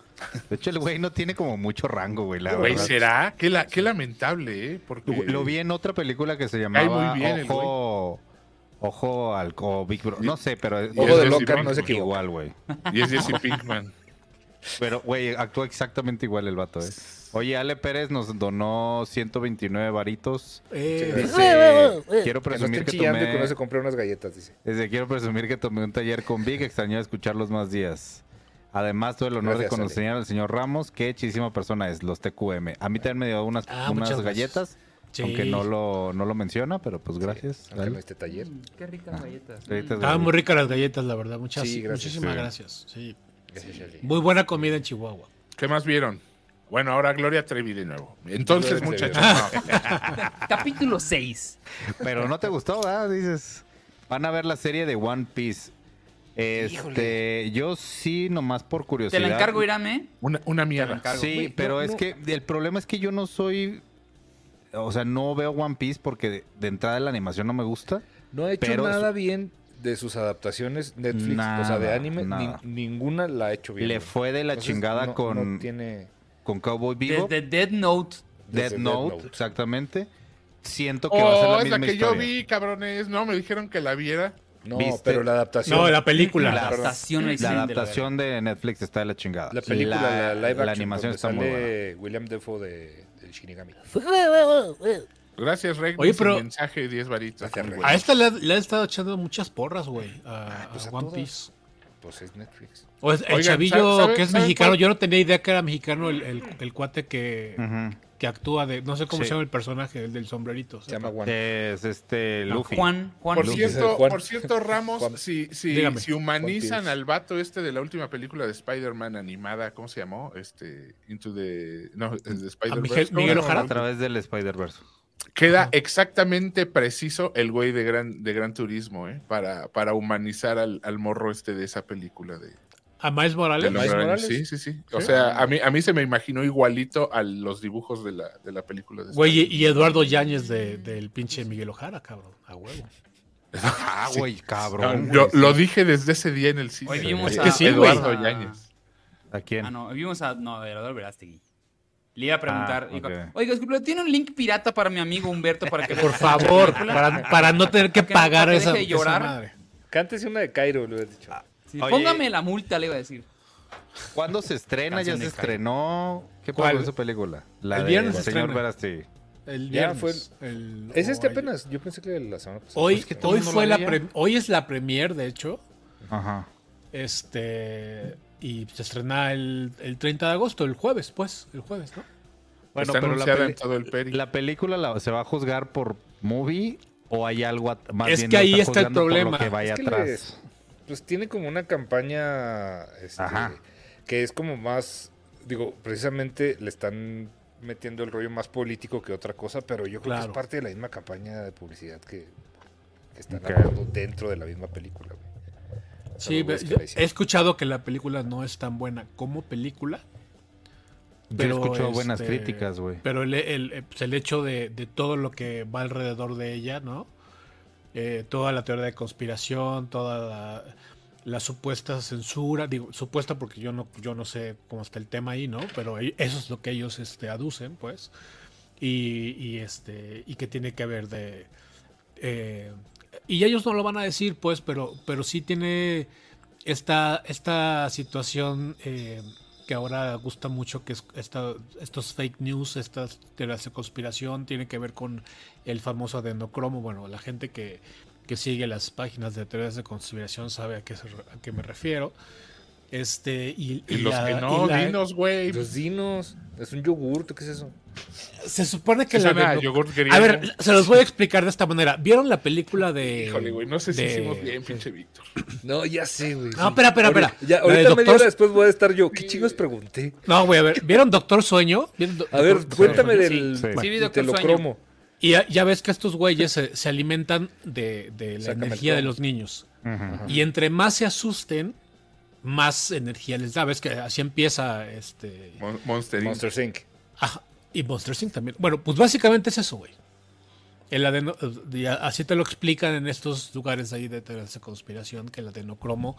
De hecho, el güey no tiene como mucho rango, güey, la Güey, verdad. ¿será? Qué, la, qué lamentable, ¿eh? Porque Lo, vi en otra película que se llamaba muy bien el Ojo... Ojo al... o Big Bro- No sé, pero... Ojo de loca, no se equivoca. Igual, güey. Y es Jesse Pinkman. Pero, güey, actúa exactamente igual el vato, ¿eh? Oye, Ale Pérez nos donó 129 varitos. Eh, Dice, quiero Que no presumir estén que y que tomé... no se compré unas galletas, dice. Dice, quiero presumir que tomé un taller con Vic, extrañaba escucharlos más días. Además, tuve el honor Gracias, de conocer al señor Ramos, qué chidísima persona es, los TQM. A mí también me dio unas, Ah, unas galletas, Sí. aunque no lo, no lo menciona, pero pues gracias. Aunque Dale. no esté taller. Mm, Qué ricas galletas. Galletas Mm. Estaban muy ricas las galletas, la verdad. Muchas, Sí, gracias. muchísimas Sí. gracias. Sí. Gracias. Muy buena comida en Chihuahua. ¿Qué más vieron? Bueno, ahora Gloria Trevi de nuevo. Entonces, muchachos, no. Capítulo 6. Pero no te gustó, ¿verdad? Dices, van a ver la serie de One Piece. Este, yo sí, nomás por Te curiosidad. la encargo, Irán, ¿eh? una, una Te mierda. encargo. Sí, pero no, es no. que el problema es que yo no soy. O sea, no veo One Piece porque de, de entrada la animación no me gusta. No ha hecho Pero nada es- bien de sus adaptaciones Netflix, o sea, de anime. ni- ninguna la ha hecho bien. Le fue de la Entonces, chingada no- con, no tiene... con Cowboy Vivo. Desde Dead Note. Dead Note, Note. exactamente. Siento que va a ser Oh, la es la que yo vi, cabrones. No, me dijeron que la viera. No, ¿Viste? pero la adaptación... No, la película. La adaptación la de adaptación de Netflix está de la chingada. La película, la, live action, la animación está muy buena. William Defoe de, Shinigami. Gracias, Reg. Oye, pero- mensaje 10 varitas. A esta le, ha- le han estado echando muchas porras, güey. A, pues a a One todas. Piece. Pues es Netflix. O es el Oigan, chavillo ¿sabe- que es sabe mexicano. cuál? Yo no tenía idea que era mexicano el, el- el cuate que, Ujú. Que actúa de. No sé cómo Sí. se llama el personaje, el del sombrerito. Se llama One. Es este No, Luffy. Juan, Juan Por Luis. cierto, Juan. por cierto, Ramos, Juan. si, si, Dígame. si humanizan Juan al vato este de la última película de Spider-Man animada, ¿cómo se llamó? Este, Into the... No, es de Spider-Man. Miguel-. Ojara? A través del Spider-Verse. Queda exactamente preciso el güey de Gran, de gran Turismo, ¿eh? Para, para humanizar al, al morro este de esa película de... A Miles de Morales. Miles? Sí, sí, sí. O sea, a mí, a mí se me imaginó igualito a los dibujos de la, de la película de Güey, y, Eduardo Yáñez de- del pinche Miguel Ojara, cabrón. A huevo. Ah, güey, No, cabrón. yo güey. lo dije desde ese día en el cine. Hoy vimos güey. a... que sí, Eduardo a- Yáñez. ¿A quién? Ah, no, vimos a... No, de Eduardo Verástegui. Le iba a preguntar. Ah, dijo, ok. Oiga, ¿tiene un link pirata para mi amigo Humberto para que... Por favor, para, para no tener que no- pagar esa, de llorar. esa madre. Cántese una de Cairo, le hubieras dicho. Sí, Oye. Póngame la multa, le iba a decir. ¿Cuándo se estrena? ¿Ya se estrenó? ¿Qué pasó con esa película? La El de viernes se Señor. Verasti. El viernes. el- Es este apenas. Yo pensé que la semana pasada. Hoy, Es que todo hoy fue la pre- hoy es la premier, de hecho. Ajá. Este. Y se estrena el, el 30 de agosto, el jueves, pues. El jueves, ¿no? Bueno, Está pero la, todo el peri. la película la- se va a juzgar por movie o hay algo más Es bien que ahí está está el problema. que vaya Es que atrás. Pues tiene como una campaña este, Ajá. que es como más, digo, precisamente le están metiendo el rollo más político que otra cosa, pero yo creo que es parte de la misma campaña de publicidad que, que están Ok. hablando dentro de la misma película. güey. Sí, yo he escuchado que la película no es tan buena como película. Yo he pero, escuchado buenas este, críticas, güey. Pero el, el- eh, pues, el hecho de, de todo lo que va alrededor de ella, ¿no? Eh, toda la teoría de conspiración, toda la, supuesta censura, digo, supuesta porque yo no, yo no sé cómo está el tema ahí, ¿no? Pero e- eso es lo que ellos este, aducen, pues. Y, y, este, y que tiene que ver de... eh, y ellos no lo van a decir, pues, pero, pero sí tiene esta, esta situación eh, que ahora gusta mucho, que es esta, estos fake news, estas teorías de conspiración, tiene que ver con el famoso adenocromo. Bueno, la gente que, que sigue las páginas de teorías de conspiración sabe a qué, a qué me refiero. Este, y, Y y los la- que no, la- dinos, güey. Los dinos, es un yogurt, ¿qué es eso? Se supone que Es la. A ver, se los voy a explicar de esta manera. ¿Vieron la película de. Híjole, güey, no sé si de- hicimos bien, pinche Víctor. No, ya sé, güey. No, espera, espera, espera. Ya, ahorita media Doctor- hora después voy a estar yo. ¿Qué chingos pregunté? No, güey, a ver. ¿Vieron Doctor Sueño? ¿Vieron Do- A ver, Doctor- cuéntame Sueño? del Sí. Sí, vi Doctor telocromo. Y ya, ya ves que estos güeyes se, se alimentan de, de la Sácame energía de cromo. los niños. Y entre más se asusten, más energía les da. Ves que así empieza este. Mon- Monster Inc. Monster Inc. Ajá, y Monster Inc. también. Bueno, pues básicamente es eso, güey. El adeno, así te lo explican en estos lugares ahí de teorías de conspiración, que el adenocromo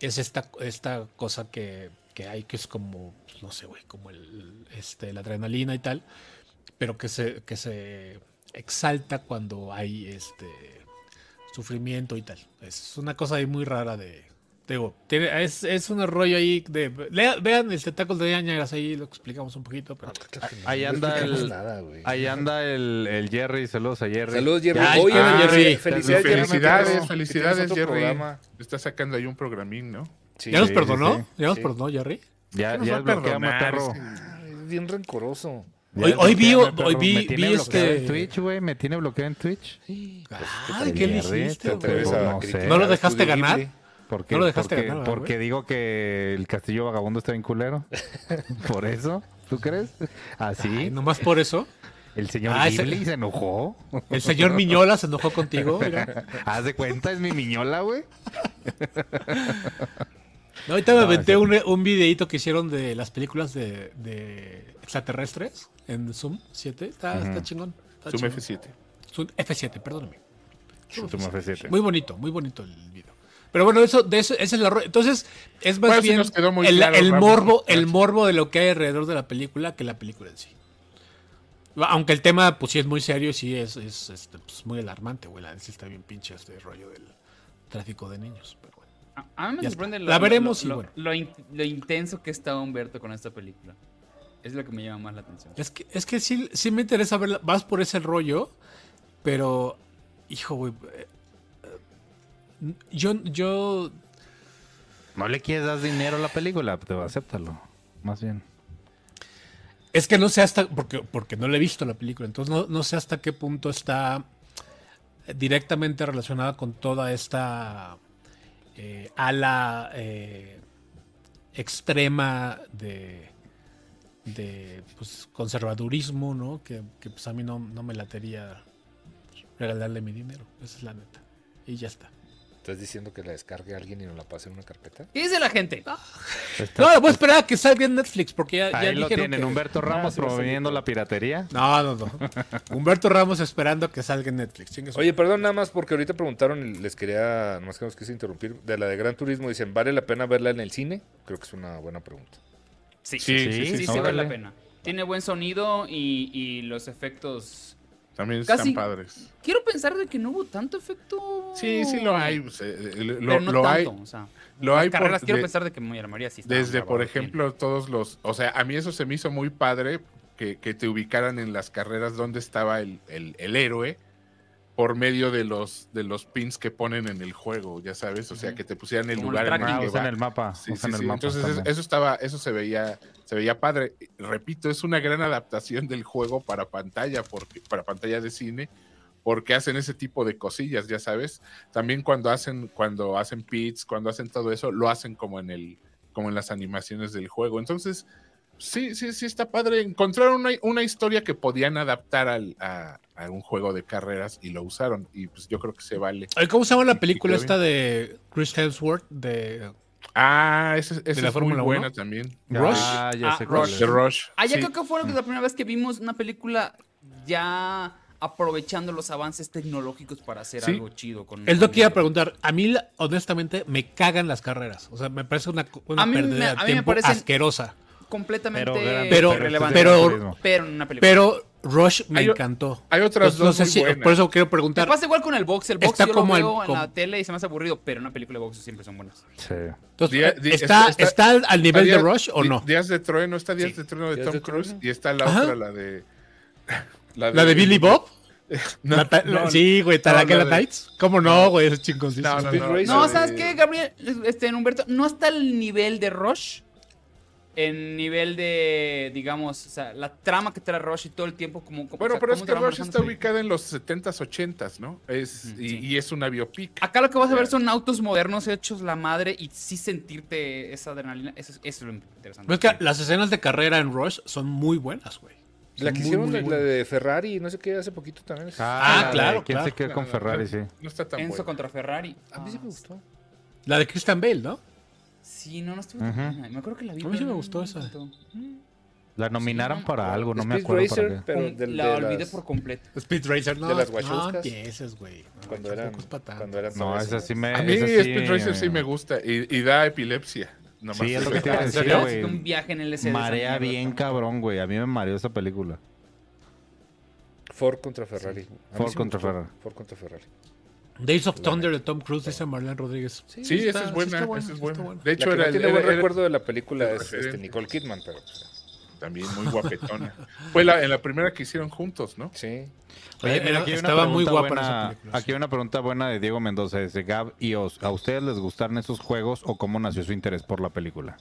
es esta, esta cosa que, que hay que es como, pues, no sé, güey, como el, este, la adrenalina y tal, pero que se, que se exalta cuando hay este sufrimiento y tal. Es una cosa ahí muy rara de... Digo, tiene, es, es un rollo ahí de... lea- vean el Tentacles de Ñañaras, ahí lo explicamos un poquito, pero... Ahí No anda el- nada. Ahí anda el, el Jerry, saludos a Jerry. Saludos, Jerry. Ya, Oye, ah, Jerry. felicidades, Jerry. Felicidades, felicidades, Jerry. programa. Está sacando ahí un programín, ¿no? Sí. ¿Ya nos sí, perdonó? sí. ¿Ya nos Sí. perdonó, Jerry? Ya, nos ya Ay, Es bien rencoroso. Ya Hoy- hoy vi- hoy vi- Me tiene vi bloqueado este- en Twitch, güey. Me tiene bloqueado en Twitch. Ay, ¿qué le hiciste, te Pues no. ¿No lo dejaste ganar? Porque, No lo dejaste porque, ganar, ¿verdad, porque güey? digo que el castillo vagabundo está bien culero. Por eso, ¿tú crees? Así. Ay, nomás por eso. El señor Ah, ese- se enojó. El señor Miñola se enojó contigo. mira. Haz de cuenta, es mi miñola, güey. No, ahorita me No, aventé un, un videito que hicieron de las películas de, de extraterrestres en Zoom 7. Está, está chingón. está Zoom chingón. F7. Zoom F7, perdóname. Zoom F7. Muy bonito, muy bonito el video. Pero bueno, eso, de eso, ese es la Entonces, es más Bueno, bien nos quedó muy el, claro, el Ramón. morbo, el morbo de lo que hay alrededor de la película que la película en sí. Aunque el tema, pues sí es muy serio y sí es, es, este, pues, muy alarmante, güey. La sí está bien pinche este rollo del tráfico de niños. Pero bueno. A, a mí me Ya sorprende lo, La veremos lo, y bueno. lo in- lo intenso que está Humberto con esta película. Es lo que me llama más la atención. Es que, es que sí, sí me interesa verla. Vas por ese rollo, pero, hijo, güey. Yo, yo No le quieres dar dinero a la película, te acéptalo. Más bien. Es que no sé hasta, porque, porque no le he visto la película, entonces no, no sé hasta qué punto está directamente relacionada con toda esta eh, ala eh, extrema de, de pues, conservadurismo, ¿no? Que, que, pues a mí no, no me latería regalarle mi dinero, esa es la neta. Y ya está. ¿Estás diciendo que la descargue alguien y nos la pase en una carpeta? ¿Qué dice la gente? No, voy a esperar a que salga en Netflix, porque ya, ya Ahí lo tienen, que- Humberto Ramos promoviendo la piratería. No, no, no. Humberto Ramos esperando que salga en Netflix. Oye, perdón, nada más porque ahorita preguntaron y les quería, más que nos quise interrumpir, de la de Gran Turismo, dicen, ¿vale la pena verla en el cine? Creo que es una buena pregunta. Sí, Sí, sí, sí, sí, sí, sí, vale la pena. Tiene buen sonido y, y los efectos. También Casi- están padres. Quiero pensar de que no hubo tanto efecto. Sí, sí lo hay. pues, eh, eh, lo Pero no lo hay. O sea, Lo las hay por- carreras quiero de- pensar de que muy la mayoría sí Desde, por bien. ejemplo, todos los. O sea, a mí eso se me hizo muy padre que, que te ubicaran en las carreras donde estaba el, el- el héroe por medio de los, de los pins que ponen en el juego, ya sabes, o sea, que te pusieran el Como el lugar en el que va. el mapa. Sí, sí, el sí. mapa Entonces también. eso estaba, eso se veía, se veía padre. Repito, es una gran adaptación del juego para pantalla, porque, para pantalla de cine, porque hacen ese tipo de cosillas, ya sabes. También cuando hacen, cuando hacen pits, cuando hacen todo eso, lo hacen como en el, como en las animaciones del juego. Entonces, sí, sí, sí está padre. Encontraron una, una historia que podían adaptar al- a, a un juego de carreras y lo usaron. Y pues yo creo que se vale. Ay, ¿Cómo se llama la película esta de Chris Hemsworth? De Ah, esa, esa la es muy Fórmula uno? buena también. Rush. Ah, ya Ah, sé Rush. The Rush. Ah, ya sí. creo que fue la primera vez que vimos una película ya aprovechando los avances tecnológicos para hacer Sí. algo chido con Es lo que iba a preguntar. A mí, honestamente, me cagan las carreras. O sea, me parece una, una A mí me- pérdida a de mí me tiempo parecen- asquerosa. Completamente Pero gran- Pero- irrelevante. pero- pero en una película. Pero Rush me Hay encantó. Hay otras Entonces, no dos sé muy si- por eso quiero Me preguntar. pasa igual con el box. El box Está yo como lo el- veo en como- la tele y se me hace aburrido, pero en una película de box siempre son buenas. Sí. entonces, Día- di- ¿está, está- está al- al nivel de Rush o no? Días de Trueno, está Días Sí. de Trueno de Días Tom Cruise y está la Ajá. otra, la de... ¿La de Billy Bob? No, La no, sí, güey, no, Talaquela la de- Nights. ¿Cómo no, güey? Es chingoncísimo. No, no, no. No, ¿sabes qué, Gabriel? Este, en Humberto, no está al nivel de Rush. En nivel de, digamos, o sea, la trama que trae Rush y todo el tiempo como... como- Bueno, o sea, pero es que Rush está ubicada en los 70s, 80s, ¿no? Es, y, sí. y es una biopic. Acá lo que vas a ver son autos modernos hechos la madre y sí sentirte esa adrenalina. Eso, es- eso es lo interesante. Pero es que las escenas de carrera en Rush son muy buenas, güey. La que muy, hicieron, muy la, de Ferrari, no sé qué, hace poquito también. Ah, de claro, ¿Quién claro. se queda con No, Ferrari? no, Sí. No está tan Enzo bueno. contra Ferrari. A mí sí me Ah, gustó. La de Christian Bale, ¿no? Sí, no, no estuvo tan buena. Me acuerdo que la vi. A mí sí me gustó esa. encantó. La nominaron no, para algo, no me acuerdo Racer, para qué. pero la de olvidé las- por completo. Speed Racer, no. De las no empieces, güey. No, Cuando eran, cuando eran No, esa sí me. A mí sí, Speed Racer sí me gusta y, y da epilepsia. Nomás Sí, es lo que te iba güey. Un viaje en el. Marea bien cabrón, güey. A mí me mareó esa película. Ford contra Ferrari. Ford contra. Ferrari. Ford contra Ferrari. Days of Thunder de Tom Cruise, dice Marlene Rodríguez. Sí, está- esa es buena, está esa es buena. buena. De hecho, hecho, era, que no tiene era- buen era recuerdo de la película el es este. Nicole Kidman, pero pues, también muy guapetona. Fue la, en la primera que hicieron juntos, ¿no? sí. Oye, mira, aquí estaba muy guapa buena- esa película. Aquí hay una pregunta buena de Diego Mendoza. Dice, Gab y Os, ¿a ustedes les gustaron esos juegos o cómo nació su interés por la película?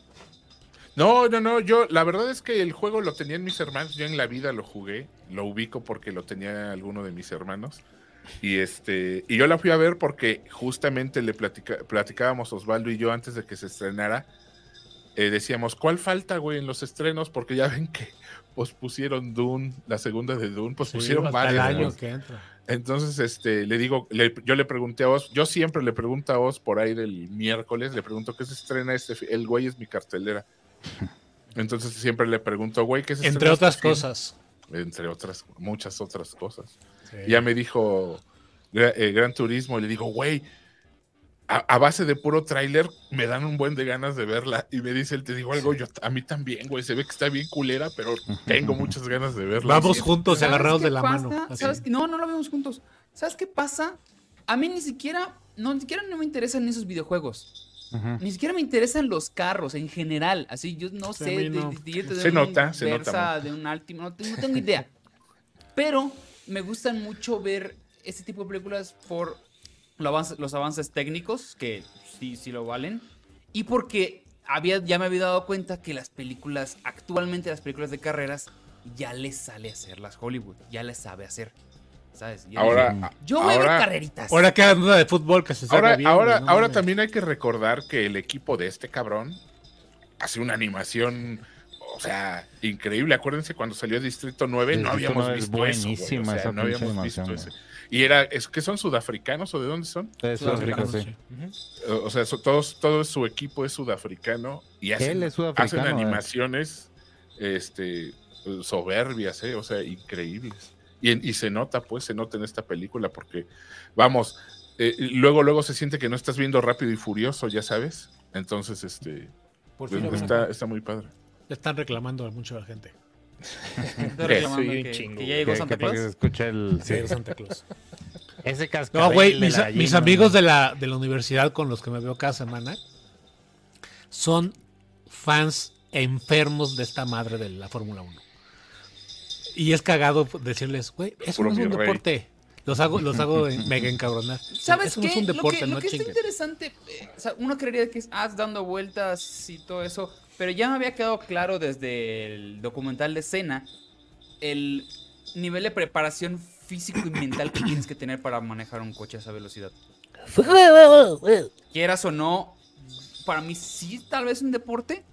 No, no, no, yo la verdad es que el juego lo tenían mis hermanos, yo en la vida lo jugué, lo ubico porque lo tenía alguno de mis hermanos. Y este, y yo la fui a ver porque justamente le platica- platicábamos Osvaldo y yo antes de que se estrenara. eh, decíamos, ¿cuál falta, güey, en los estrenos? Porque ya ven que pospusieron Dune, la segunda de Dune, Sí, hasta el varias. año que entra. Entonces, este, le digo, le- yo le pregunté a Oz, yo siempre le pregunto a Oz por ahí del miércoles, le pregunto qué se estrena este, el güey es mi cartelera. Entonces siempre le pregunto, güey, ¿qué se Entre estrena otras este fin?" cosas. Entre otras, muchas otras cosas. Sí. Y ya me dijo eh, Gran Turismo, y le digo, güey, a, a base de puro tráiler me dan un buen de ganas de verla. Y me dice él, te digo algo, yo a mí también, güey, se ve que está bien culera, pero tengo muchas ganas de verla. Vamos juntos, ¿Sabes agarrados de la pasa? mano. ¿Sabes qué? No, no lo vemos juntos. ¿Sabes qué pasa? A mí ni siquiera, no, ni siquiera no me interesan esos videojuegos. Ni siquiera me interesan los carros en general. Así, yo no sé. no. de- de- de Se nota, se nota Versa, de un Altima, no tengo idea. Pero me gustan mucho ver este tipo de películas por lo avance- los avances técnicos, que sí, sí lo valen. Y porque había, ya me había dado cuenta que las películas, actualmente las películas de carreras, ya les sale hacerlas Hollywood. Ya les sabe hacer. ¿Sabes? Ya Ahora, yo voy a ahora- ver carreritas. Ahora queda duda de fútbol que se sabe Ahora, bien. ahora, no ahora también hay que recordar que el equipo de este cabrón hace una animación, o sea, increíble. Acuérdense cuando salió Distrito 9, no habíamos 9 es visto eso. O sea, esa no habíamos visto eso. Y era, es que son sudafricanos o de dónde son? De Sudáfrica, sí. O sea, so- todos, todo su equipo es sudafricano y hacen, Él es sudafricano, hacen eh. animaciones este, soberbias, ¿eh? o sea, increíbles. Y, y se nota, pues, se nota en esta película porque, vamos, eh, luego, luego se siente que no estás viendo rápido y furioso, ya sabes. Entonces, este, Por pues, está, está muy padre. Le están reclamando a la gente. Reclamando soy un que, chingo, que ya llegó Que- Santa que que se Claus. escuche el... Sí. Santa Claus. Ese cascabel No, güey, de mis, la mis gallina. amigos de la, de la universidad con los que me veo cada semana son fans enfermos de esta madre de la Fórmula 1. Y es cagado decirles, güey, eso Puro no es un rey. deporte. Los hago, los hago mega encabronar. ¿Sabes eso qué? no es un Lo deporte, que, lo no que está chingues. interesante, eh, o sea, uno creería que es haz dando vueltas y todo eso, pero ya me había quedado claro desde el documental de escena el nivel de preparación físico y mental que tienes que tener para manejar un coche a esa velocidad. Quieras o no, para mí sí tal vez un deporte,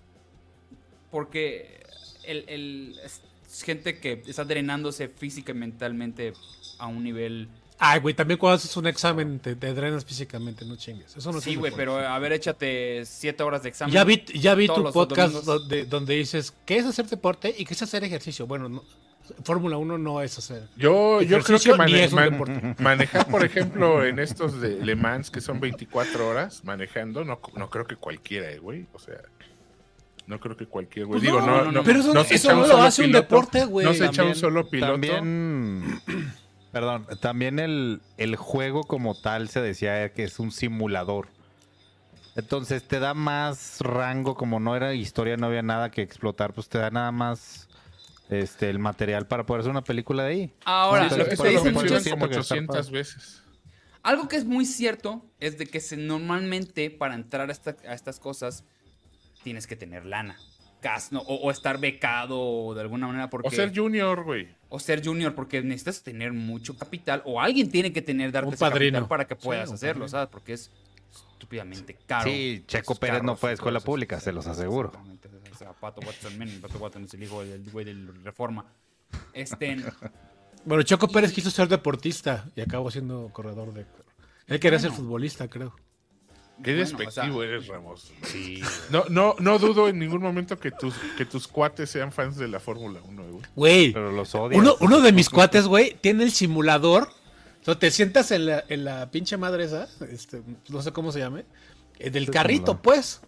porque el, el- es gente que está drenándose física y mentalmente a un nivel... Ay, güey, también cuando haces un examen te, te drenas físicamente, no chingues. Eso no Sí, un güey, pero a ver, échate siete horas de examen. Ya vi, ya vi tu podcast donde, donde dices, ¿qué es hacer deporte y qué es hacer ejercicio? Bueno, no, Fórmula 1 no es hacer. Yo, yo creo que mane- un man- manejar, por ejemplo, en estos de Le Mans, que son 24 horas manejando, no, no creo que cualquiera, eh, güey. O sea, no creo que cualquier güey. Pues Digo, no, no, no, no, no, pero eso- se eso echa no lo solo hace un deporte, güey. No se echa un solo piloto. También, perdón, también el, el juego como tal se decía que es un simulador. Entonces te da más rango, como no era historia, no había nada que explotar, pues te da nada más este el material para poder hacer una película de ahí. Ahora, lo que eso se lo dice mucho mencionan es... como que está 800 padre. veces. Algo que es muy cierto es de que se, normalmente para entrar a, esta- a estas cosas tienes que tener lana. Gas, ¿no? o, o estar becado de alguna manera porque... O ser junior, güey. o ser junior porque necesitas tener mucho capital o alguien tiene que tener darte Un ese capital padrino. para que puedas hacerlo. ¿sabes? Porque es estúpidamente caro. Sí, Checo Pérez no fue a escuela pública, se los aseguro. Exactamente. O sea, Pato Watson, men, Pato Watson es el hijo del güey del Reforma. Este, Bueno, Choco Pérez quiso ser deportista y acabó siendo corredor de... Él quería ser futbolista, creo. Qué Bueno, despectivo o sea- eres, Ramos. Sí. No, no, no dudo en ningún momento que tus, que tus cuates sean fans de la Fórmula 1, güey. Güey, Pero los odio. uno, uno de mis cuates, güey, tiene el simulador. O sea, te sientas en la, en la pinche madre esa, este, no sé cómo se llame, eh, del carrito, pues.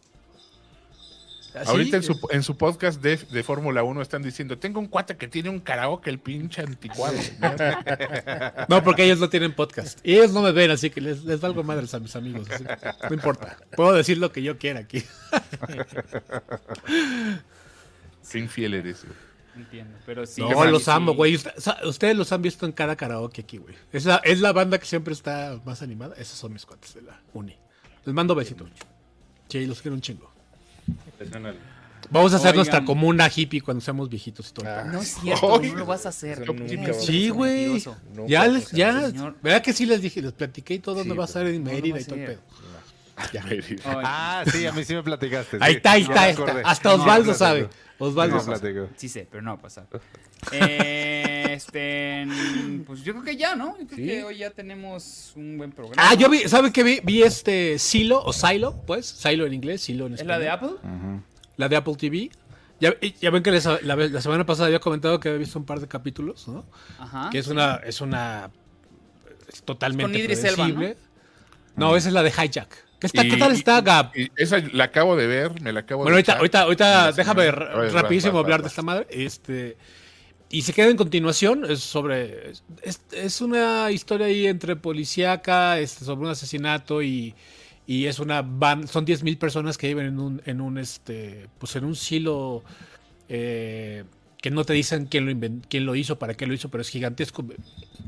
Así, Ahorita en su, en su podcast de, de Fórmula 1 están diciendo, tengo un cuate que tiene un karaoke, el pinche anticuado. No, porque ellos no tienen podcast. Y ellos no me ven, así que les, les valgo madres a mis amigos. así no importa. Puedo decir lo que yo quiera aquí. Qué infiel eres, güey. entiendo, pero sí. no, los amo, güey. Ustedes los han visto en cada karaoke aquí, güey. Es la, es la banda que siempre está más animada. Esos son mis cuates de la uni. Les mando besitos. Sí, los quiero un chingo. Vamos a hacer Oigan. nuestra comuna hippie cuando seamos viejitos y todo. el Ah, pedo. No es cierto, no lo vas a hacer. Sí, güey. Ya les, ya, señor. ¿verdad que sí les dije? Les platiqué y todo dónde Sí, va a ser en Mérida y todo el pedo. Ya. Ah, sí, a mí sí me platicaste. Ahí sí. está, ahí está. Hasta Osvaldo no, sabe. Osvaldo no, sabe. Sí sé, pero no va a pasar. Eh, este, pues yo creo que ya, ¿no? Yo creo Sí. que hoy ya tenemos un buen programa. Ah, yo vi, ¿saben qué vi? Vi este Silo o Silo, pues, Silo en inglés, Silo en ¿Es español. la de Apple? La de Apple TV. Ya, ya ven que les- la, semana pasada había comentado que había visto un par de capítulos, ¿no? Ajá. Que es una, es una, es totalmente con Elba, predecible. ¿no? esa es la de Hijack. ¿Qué, está, Y- ¿Qué tal está, Gab? Y esa la acabo de ver, me la acabo Bueno, de ahorita, echar. ahorita, ahorita Sí, déjame rapidísimo hablar de esta madre. Este, y se queda en continuación, es sobre, es, es una historia ahí entre policíaca, este, sobre un asesinato y, y es una van, son 10.000 personas que viven en un, en un, este, pues en un silo eh, que no te dicen quién lo, quién lo hizo, para qué lo hizo, pero es gigantesco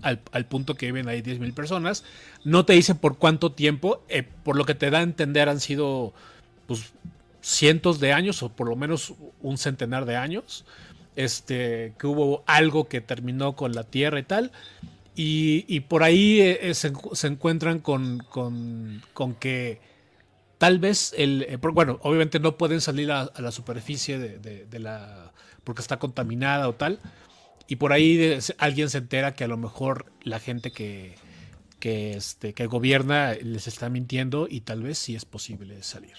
al, al punto que viven ahí 10.000 personas. No te dicen por cuánto tiempo, eh, por lo que te da a entender han sido pues, cientos de años o por lo menos un centenar de años. Este, que hubo algo que terminó con la Tierra y tal. Y, por ahí eh, eh, se, encu- se encuentran con, con, que tal vez el eh, bueno obviamente no pueden salir a, la superficie de, la porque está contaminada o tal. Y por ahí alguien se entera que a lo mejor la gente que que este gobierna les está mintiendo y tal vez sí es posible salir.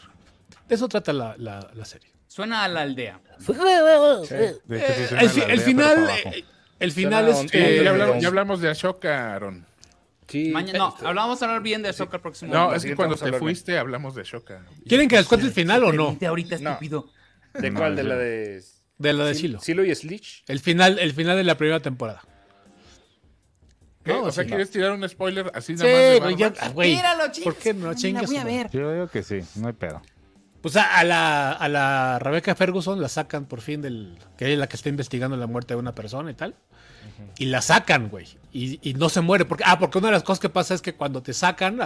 De eso trata la- la serie Suena a la aldea. De hecho, sí Eh, suena el, fi- la el aldea, pero final eh, el final es Sí, eh, ya, hablamos, ya hablamos de Ashoka, Aaron. Sí. Mañana, no, hablamos a hablar bien de soccer el próximo. No, es que cuando te bien. fuiste hablamos de Ashoka. quieren que les cuente el final o no ahorita, No. estúpido. ¿De cuál? ¿De sí. la de de la de Sil- Silo Silo y Slich? el final el final de la primera temporada ¿Qué? No, o sea, sí, ¿quieres tirar un spoiler así Sí, nada más de ya- güey, Tíralo, chingas, ¿por qué no la chingas? voy a ver. Yo digo que sí, no hay pedo. Pues a, a la, a la Rebecca Ferguson la sacan por fin del. que es la que está investigando la muerte de una persona y tal. Y la sacan, güey. Y, y no se muere. Porque, ah, porque una de las cosas que pasa es que cuando te sacan,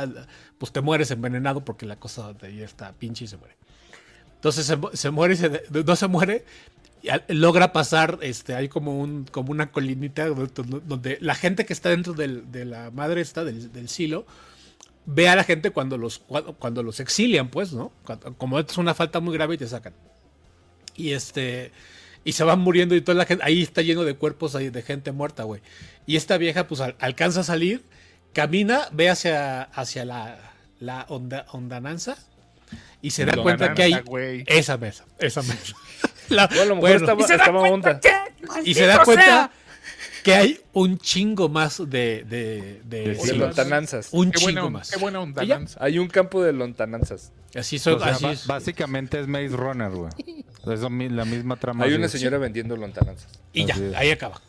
pues te mueres envenenado porque la cosa de ahí está pinche y se muere. Entonces se, se muere y se- no se muere. Y logra pasar, este, hay como un, como una colinita donde, donde la gente que está dentro del- de la madre esta, del, del silo, ve a la gente cuando los, cuando, los exilian, pues, ¿no? Cuando- como es una falta muy grave y te sacan. Y este. Y se van muriendo y toda la gente. Ahí está lleno de cuerpos ahí, de gente muerta, güey. Y esta vieja, pues, al- alcanza a salir, camina, ve hacia, hacia la, la onda, ondananza y se da cuenta que hay. Esa mesa, esa mesa. La- Bueno, a lo mejor bueno, estaba, Y se da estaba cuenta onda. que, y se da maldito cuenta sea. Que hay un chingo más de. de, de, De silos. lontananzas. Un Qué chingo más. qué buena ondananza. Hay un campo de lontananzas. Así, son, O sea, así ba- es. básicamente es Maze Runner, güey. Es lo la misma trama. Hay una señora vendiendo lontananzas. Y ya, es. ahí acaba.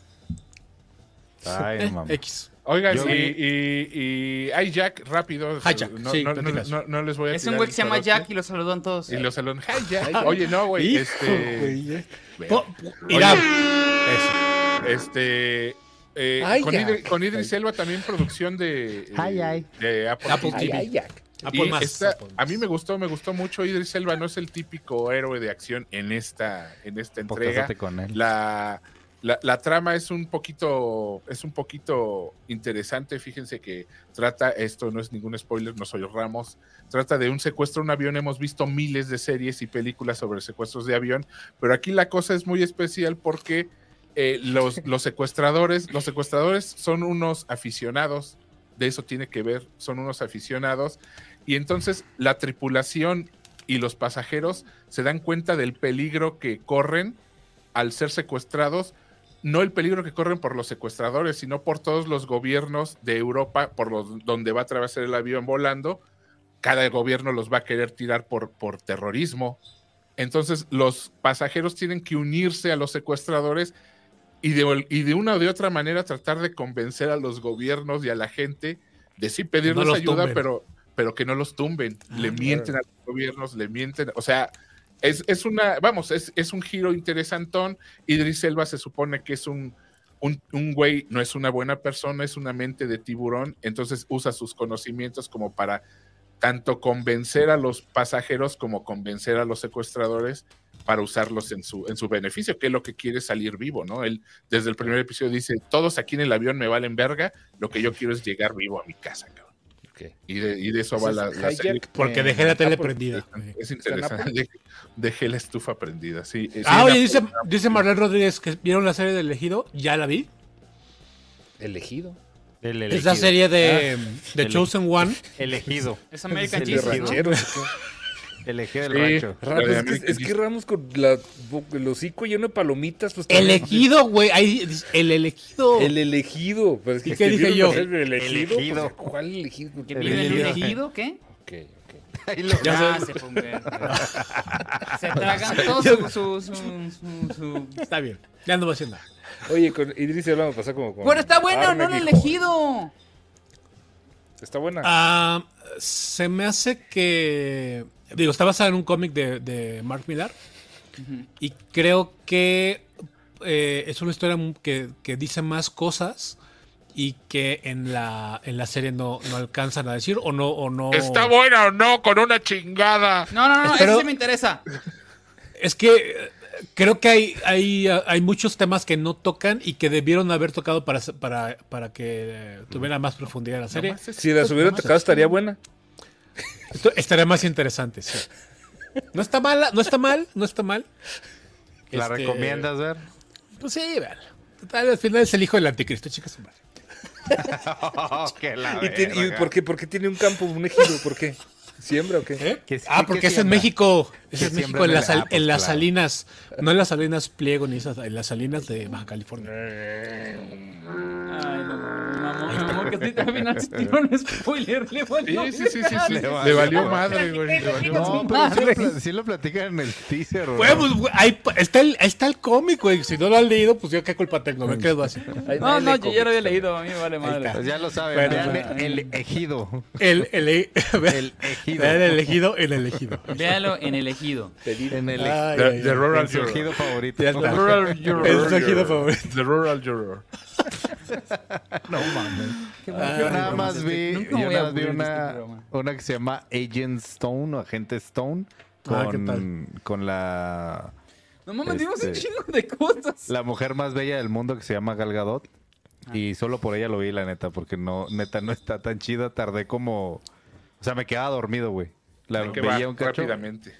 Ay, Eh, no mames. X. Oigan, Yo y, y, y Hijack, rápido. Hijack, no, sí, no, no, platicas. no- no les voy a Es un güey que se llama. Jack y lo saludan todos. Y los salones. Hijack. Oye, no, güey. Este. eh. Irán. Eso. Este. eh, Ay, con, ya. Idri- con Idris Elba también producción de, eh, Ay, ay. de Apple, Apple TV. TV. Jack. Apple Y más. esta- Apple a mí me gustó, me gustó mucho. Idris Elba no es el típico héroe de acción en esta, en esta entrega. Con él. La, la, la trama es un poquito, es un poquito interesante. Fíjense que trata, esto no es ningún spoiler, no soy Ramos. Trata de un secuestro a un avión. Hemos visto miles de series y películas sobre secuestros de avión, pero aquí la cosa es muy especial porque eh, los, los secuestradores, los secuestradores son unos aficionados. De eso tiene que ver, son unos aficionados. Y entonces la tripulación y los pasajeros se dan cuenta del peligro que corren al ser secuestrados, no el peligro que corren por los secuestradores, sino por todos los gobiernos de Europa, por los donde va a atravesar el avión volando. Cada gobierno los va a querer tirar por, por terrorismo. Entonces los pasajeros tienen que unirse a los secuestradores y de, y de una o de otra manera tratar de convencer a los gobiernos y a la gente de sí pedirles ayuda, tumben. pero, pero que no los tumben. Ah, le mienten a los gobiernos, le mienten, o sea, es, es una, vamos, es, es un giro interesantón. Idris Elba se supone que es un, un, un güey, no es una buena persona, es una mente de tiburón, entonces usa sus conocimientos como para tanto convencer a los pasajeros como convencer a los secuestradores para usarlos en su, en su beneficio, que es lo que quiere salir vivo, ¿no? Él desde el primer episodio dice, todos aquí en el avión me valen verga, lo que yo quiero es llegar vivo a mi casa, cabrón. Y de, y de eso va la, serie. Porque dejé la tele Apple. prendida. Es interesante. Dejé, dejé la estufa prendida, sí. Sí, Ah, oye, dice, dice Marlene Rodríguez que vieron la serie del elegido. Ya la vi. Elegido. El Es la serie de, de El- Chosen One. Elegido. Es American De Jesus, ¿no? rancheros. Elegido del Sí. rancho. Ramos, es, que, es que. Ramos con la, el hocico lleno de palomitas. Pues, Elegido, güey. El elegido. El elegido. Pero es que ¿Y qué dije yo? El elegido. Elegido. pues, ¿Cuál elegido? ¿Que El el elegido. elegido? ¿Qué? Ok, ok. Ahí lo- Ya se fue un verga. Se tragan todo su, su, su, su, su- Está bien. Ya no voy a decir nada. Oye, con Idris Elba me pasa como con Bueno, está bueno, no el Arne, dijo. elegido. Está buena. Ah, se me hace que. Digo, está basada en un cómic de, de Mark Millar. Y creo que eh, es una historia que, que dice más cosas y que en la, en la serie no, no alcanzan a decir o no. O no ¿Está buena o no? Con una chingada. No, no, no, Espero- eso sí me interesa. Es que creo que hay, hay, hay muchos temas que no tocan y que debieron haber tocado para, para, para que tuviera más profundidad la serie. Si las hubiera tocado estaría buena. Esto estaría más interesante, sí. No está mala, no está mal, no está mal. ¿La Este, recomiendas ver? Pues sí, vean. Total, al final es el hijo del anticristo, chicas. madre. que la ¿Y, tiene- y por, qué, por qué tiene un campo, un ejido? ¿Por qué? ¿Siembra o qué? ¿Eh? Sí, ah, que porque es en siembra. México. Es en México, siembra en las, sal- ah, pues en las claro. salinas. No en las salinas Pliego ni esas, en las salinas de Baja California. Ay, no, mamá, que sí, al final se tiró un spoiler. Le valió Sí, sí, sí, sí, sí. Le Le valió madre. güey. le valió No, madre. pero sí lo, platican en el teaser, güey. Pues, ahí está el, está el cómic, güey. Si no lo han leído, pues yo qué culpa tengo. Me quedo así. No, no, yo ya lo había leído, a mí me vale madre. Pues ya lo saben. Bueno, vean bueno. el ejido. El, el, El ejido. ejido. El elegido, el elegido. Véalo en el ejido. En el Ay, The, ay, the ay. Rural en su Juror. ejido favorito. The Rural Juror. Es su ejido favorito. The Rural Juror. No mames. Yo nada más vi, yo nada más vi este una, que se llama Agent Stone o Agente Stone Ah, ¿qué con, tal? con la, No mames, vimos un Este- chingo de cosas. la mujer más bella del mundo que se llama Gal Gadot. Y solo por ella lo vi, la neta, porque no, neta, no está tan chida. Tardé como. O sea, me quedaba dormido, güey. La veía un cacho. rápidamente.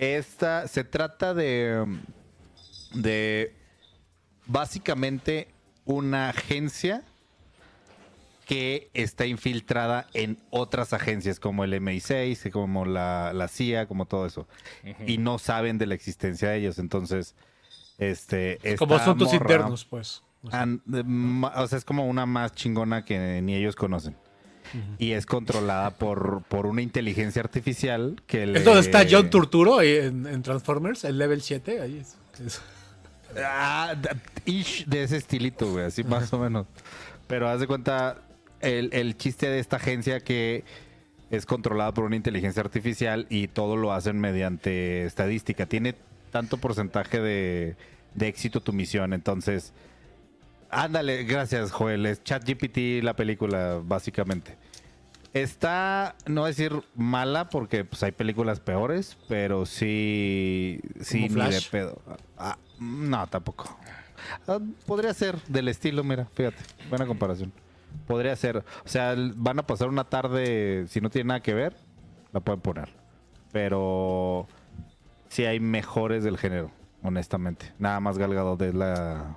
Esta se trata de. de. Básicamente una agencia que está infiltrada en otras agencias como el MI6, como la, la CIA, como todo eso. Y no saben de la existencia de ellos. Entonces, este. Como asuntos morra- internos, pues. Sea, o sea, es como una más chingona que ni ellos conocen. Y es controlada por, por una inteligencia artificial que le... Es donde está John Turturro ahí en, en Transformers, el level 7. Ahí es. es- Ah, ish de ese estilito, güey, así más o menos. Pero haz de cuenta el, el chiste de esta agencia que es controlada por una inteligencia artificial y todo lo hacen mediante estadística. Tiene tanto porcentaje de, de éxito tu misión, entonces... Ándale, gracias Joel, es ChatGPT la película, básicamente. Está, no decir mala porque pues hay películas peores, pero sí, sí, ¿Como ni de Flash? pedo. Ah, no, tampoco. Ah, podría ser del estilo, mira, fíjate, buena comparación. Podría ser, o sea, van a pasar una tarde, si no tiene nada que ver, la pueden poner. Pero sí hay mejores del género, honestamente. Nada más Galgado de la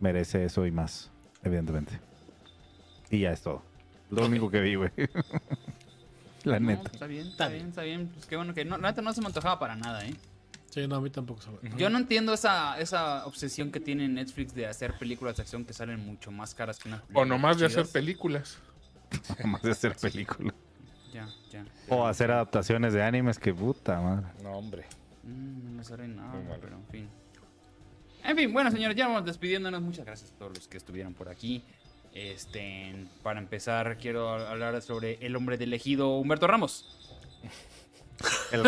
merece eso y más, evidentemente. Y ya es todo. Lo único que vi, güey. La No, neta. está bien, está bien, está bien. Pues qué bueno que no, la neta no se me antojaba para nada, ¿eh? Sí, no, a mí tampoco. sabe. Yo no entiendo esa, esa obsesión que tiene Netflix de hacer películas de acción que salen mucho más caras que una. O nomás de hacer películas. Más de hacer películas. Ya, ya. O hacer adaptaciones de animes, que puta madre. No, hombre. Mm, no me sale nada, pero en fin. En fin, bueno, señores, ya vamos despidiéndonos. Muchas gracias a todos los que estuvieron por aquí. Este, para empezar, quiero hablar sobre el hombre del ejido, Humberto Ramos. El,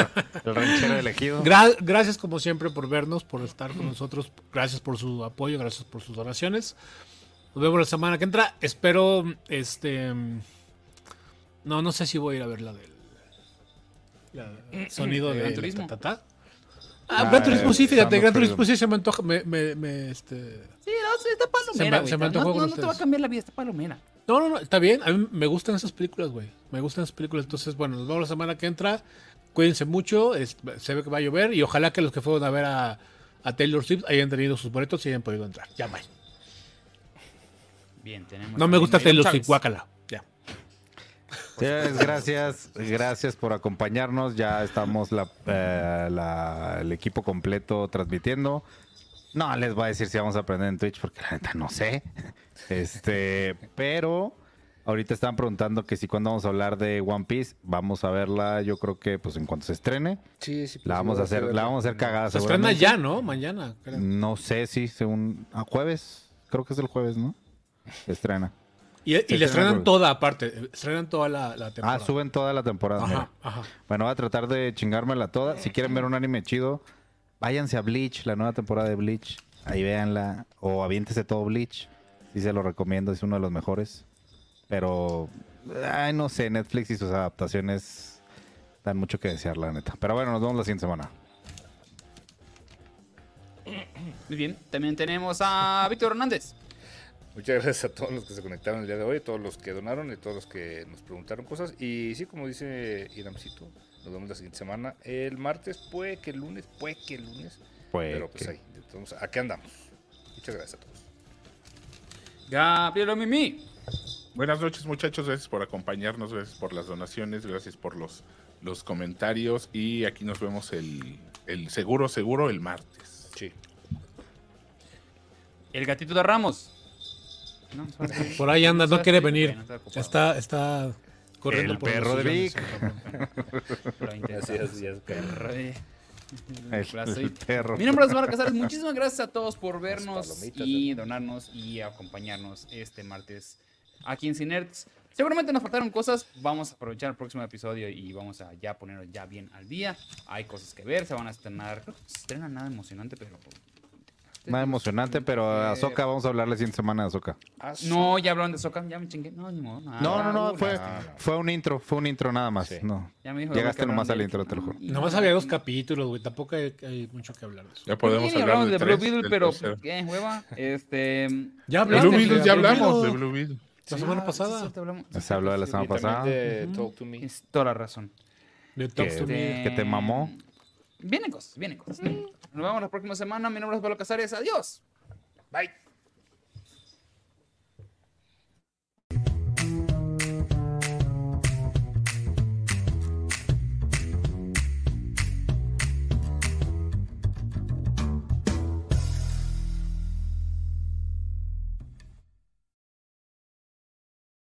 el ranchero elegido. Gra- gracias como siempre por vernos, por estar con nosotros. Gracias por su apoyo, gracias por sus donaciones. Nos vemos la semana que entra. Espero, este... No, no sé si voy a ir a ver la del... la- el sonido ¿De de la Turismo? tatata. Ah, Gran Turismo sí, fíjate, Gran Turismo sí se me antoja, me, me, me, este... Sí, no, sí, está Se palomera, me- güey. se me No, no, con no te va a ustedes. cambiar la vida, está palomera. No, no, no, está bien. A mí me gustan esas películas, güey. Me gustan esas películas. Entonces, bueno, nos vemos la semana que entra. Cuídense mucho. es- se ve que va a llover. Y ojalá que los que fueron a ver a, a Taylor Swift hayan tenido sus boletos y hayan podido entrar. Ya, bye. Bien, tenemos. No me gusta Taylor. Swift, guácala. Señores, gracias, gracias por acompañarnos. Ya estamos la, eh, la- el equipo completo transmitiendo. No les voy a decir si vamos a aprender en Twitch porque la neta no sé. Este, pero ahorita están preguntando que si cuando vamos a hablar de One Piece, vamos a verla, yo creo que pues en cuanto se estrene, Sí, sí. pues, la vamos a hacer, la vamos a hacer cagada. Se estrena ya, ¿no? Mañana. creo. No sé si según a jueves, creo que es el jueves, ¿no? Se estrena. Y, y le estrena estrenan toda aparte. Estrenan toda la, la Ah, temporada. suben toda la temporada. mira. Ajá, ajá. Bueno, voy a tratar de chingármela toda. Si quieren ver un anime chido, váyanse a Bleach, la nueva temporada de Bleach. Ahí véanla. O aviéntese todo Bleach. Sí se lo recomiendo, es uno de los mejores. Pero, ay, no sé, Netflix y sus adaptaciones dan mucho que desear, la neta. Pero bueno, nos vemos la siguiente semana. Muy bien, también tenemos a Víctor Hernández. Muchas gracias a todos los que se conectaron el día de hoy, a todos los que donaron y todos los que nos preguntaron cosas. Y sí, como dice Iramcito, nos vemos la siguiente semana. El martes, puede que el lunes, puede que el lunes. Pero pues ahí, entonces, aquí andamos. Muchas gracias a todos. Gabriel Mimi. Buenas noches, muchachos. Gracias por acompañarnos, gracias por las donaciones, gracias por los, los comentarios. Y aquí nos vemos el, el seguro, seguro, el martes. Sí. El gatito de Ramos. No, Por ahí anda, no quiere venir. está. Está, está corriendo El por perro de Vic. que- Re- el, perro. Mi nombre es Osvaldo Casares. Muchísimas gracias a todos por vernos y donarnos y acompañarnos este martes aquí en Cinerts. Seguramente nos faltaron cosas. Vamos a aprovechar el próximo episodio y vamos a ya ponerlo ya bien al día. Hay cosas que ver, se van a estrenar. Creo que no se estrena nada emocionante, pero. Nada emocionante, pero a Azoka, vamos a hablar la siguiente semana de Azoka. No, ya hablaron de Soca, ya me chingué. No, ni modo. nada. No, no, no, fue, fue un intro, fue un intro nada más. Sí. No. Ya me dijo Llegaste que nomás al intro, te lo juro. Y- Nomás había dos capítulos, güey. Tampoco hay, hay mucho que hablar de eso. Ya podemos Sí, hablar hablamos de, de Blue tres, Beetle, del pero tercero. qué hueva. Este. Ya De Blue Beetle, ya Blue hablamos de Beetle. Blue Beetle. La semana Ah, pasada. sí, cierto, hablamos. Se habló de la semana Y también pasada. de Talk to Me. Tienes toda la razón. De Talk to Me. que te mamó. Vienen cosas, vienen cosas. Nos vemos la próxima semana. Mi nombre es Pablo Casares. Adiós. Bye.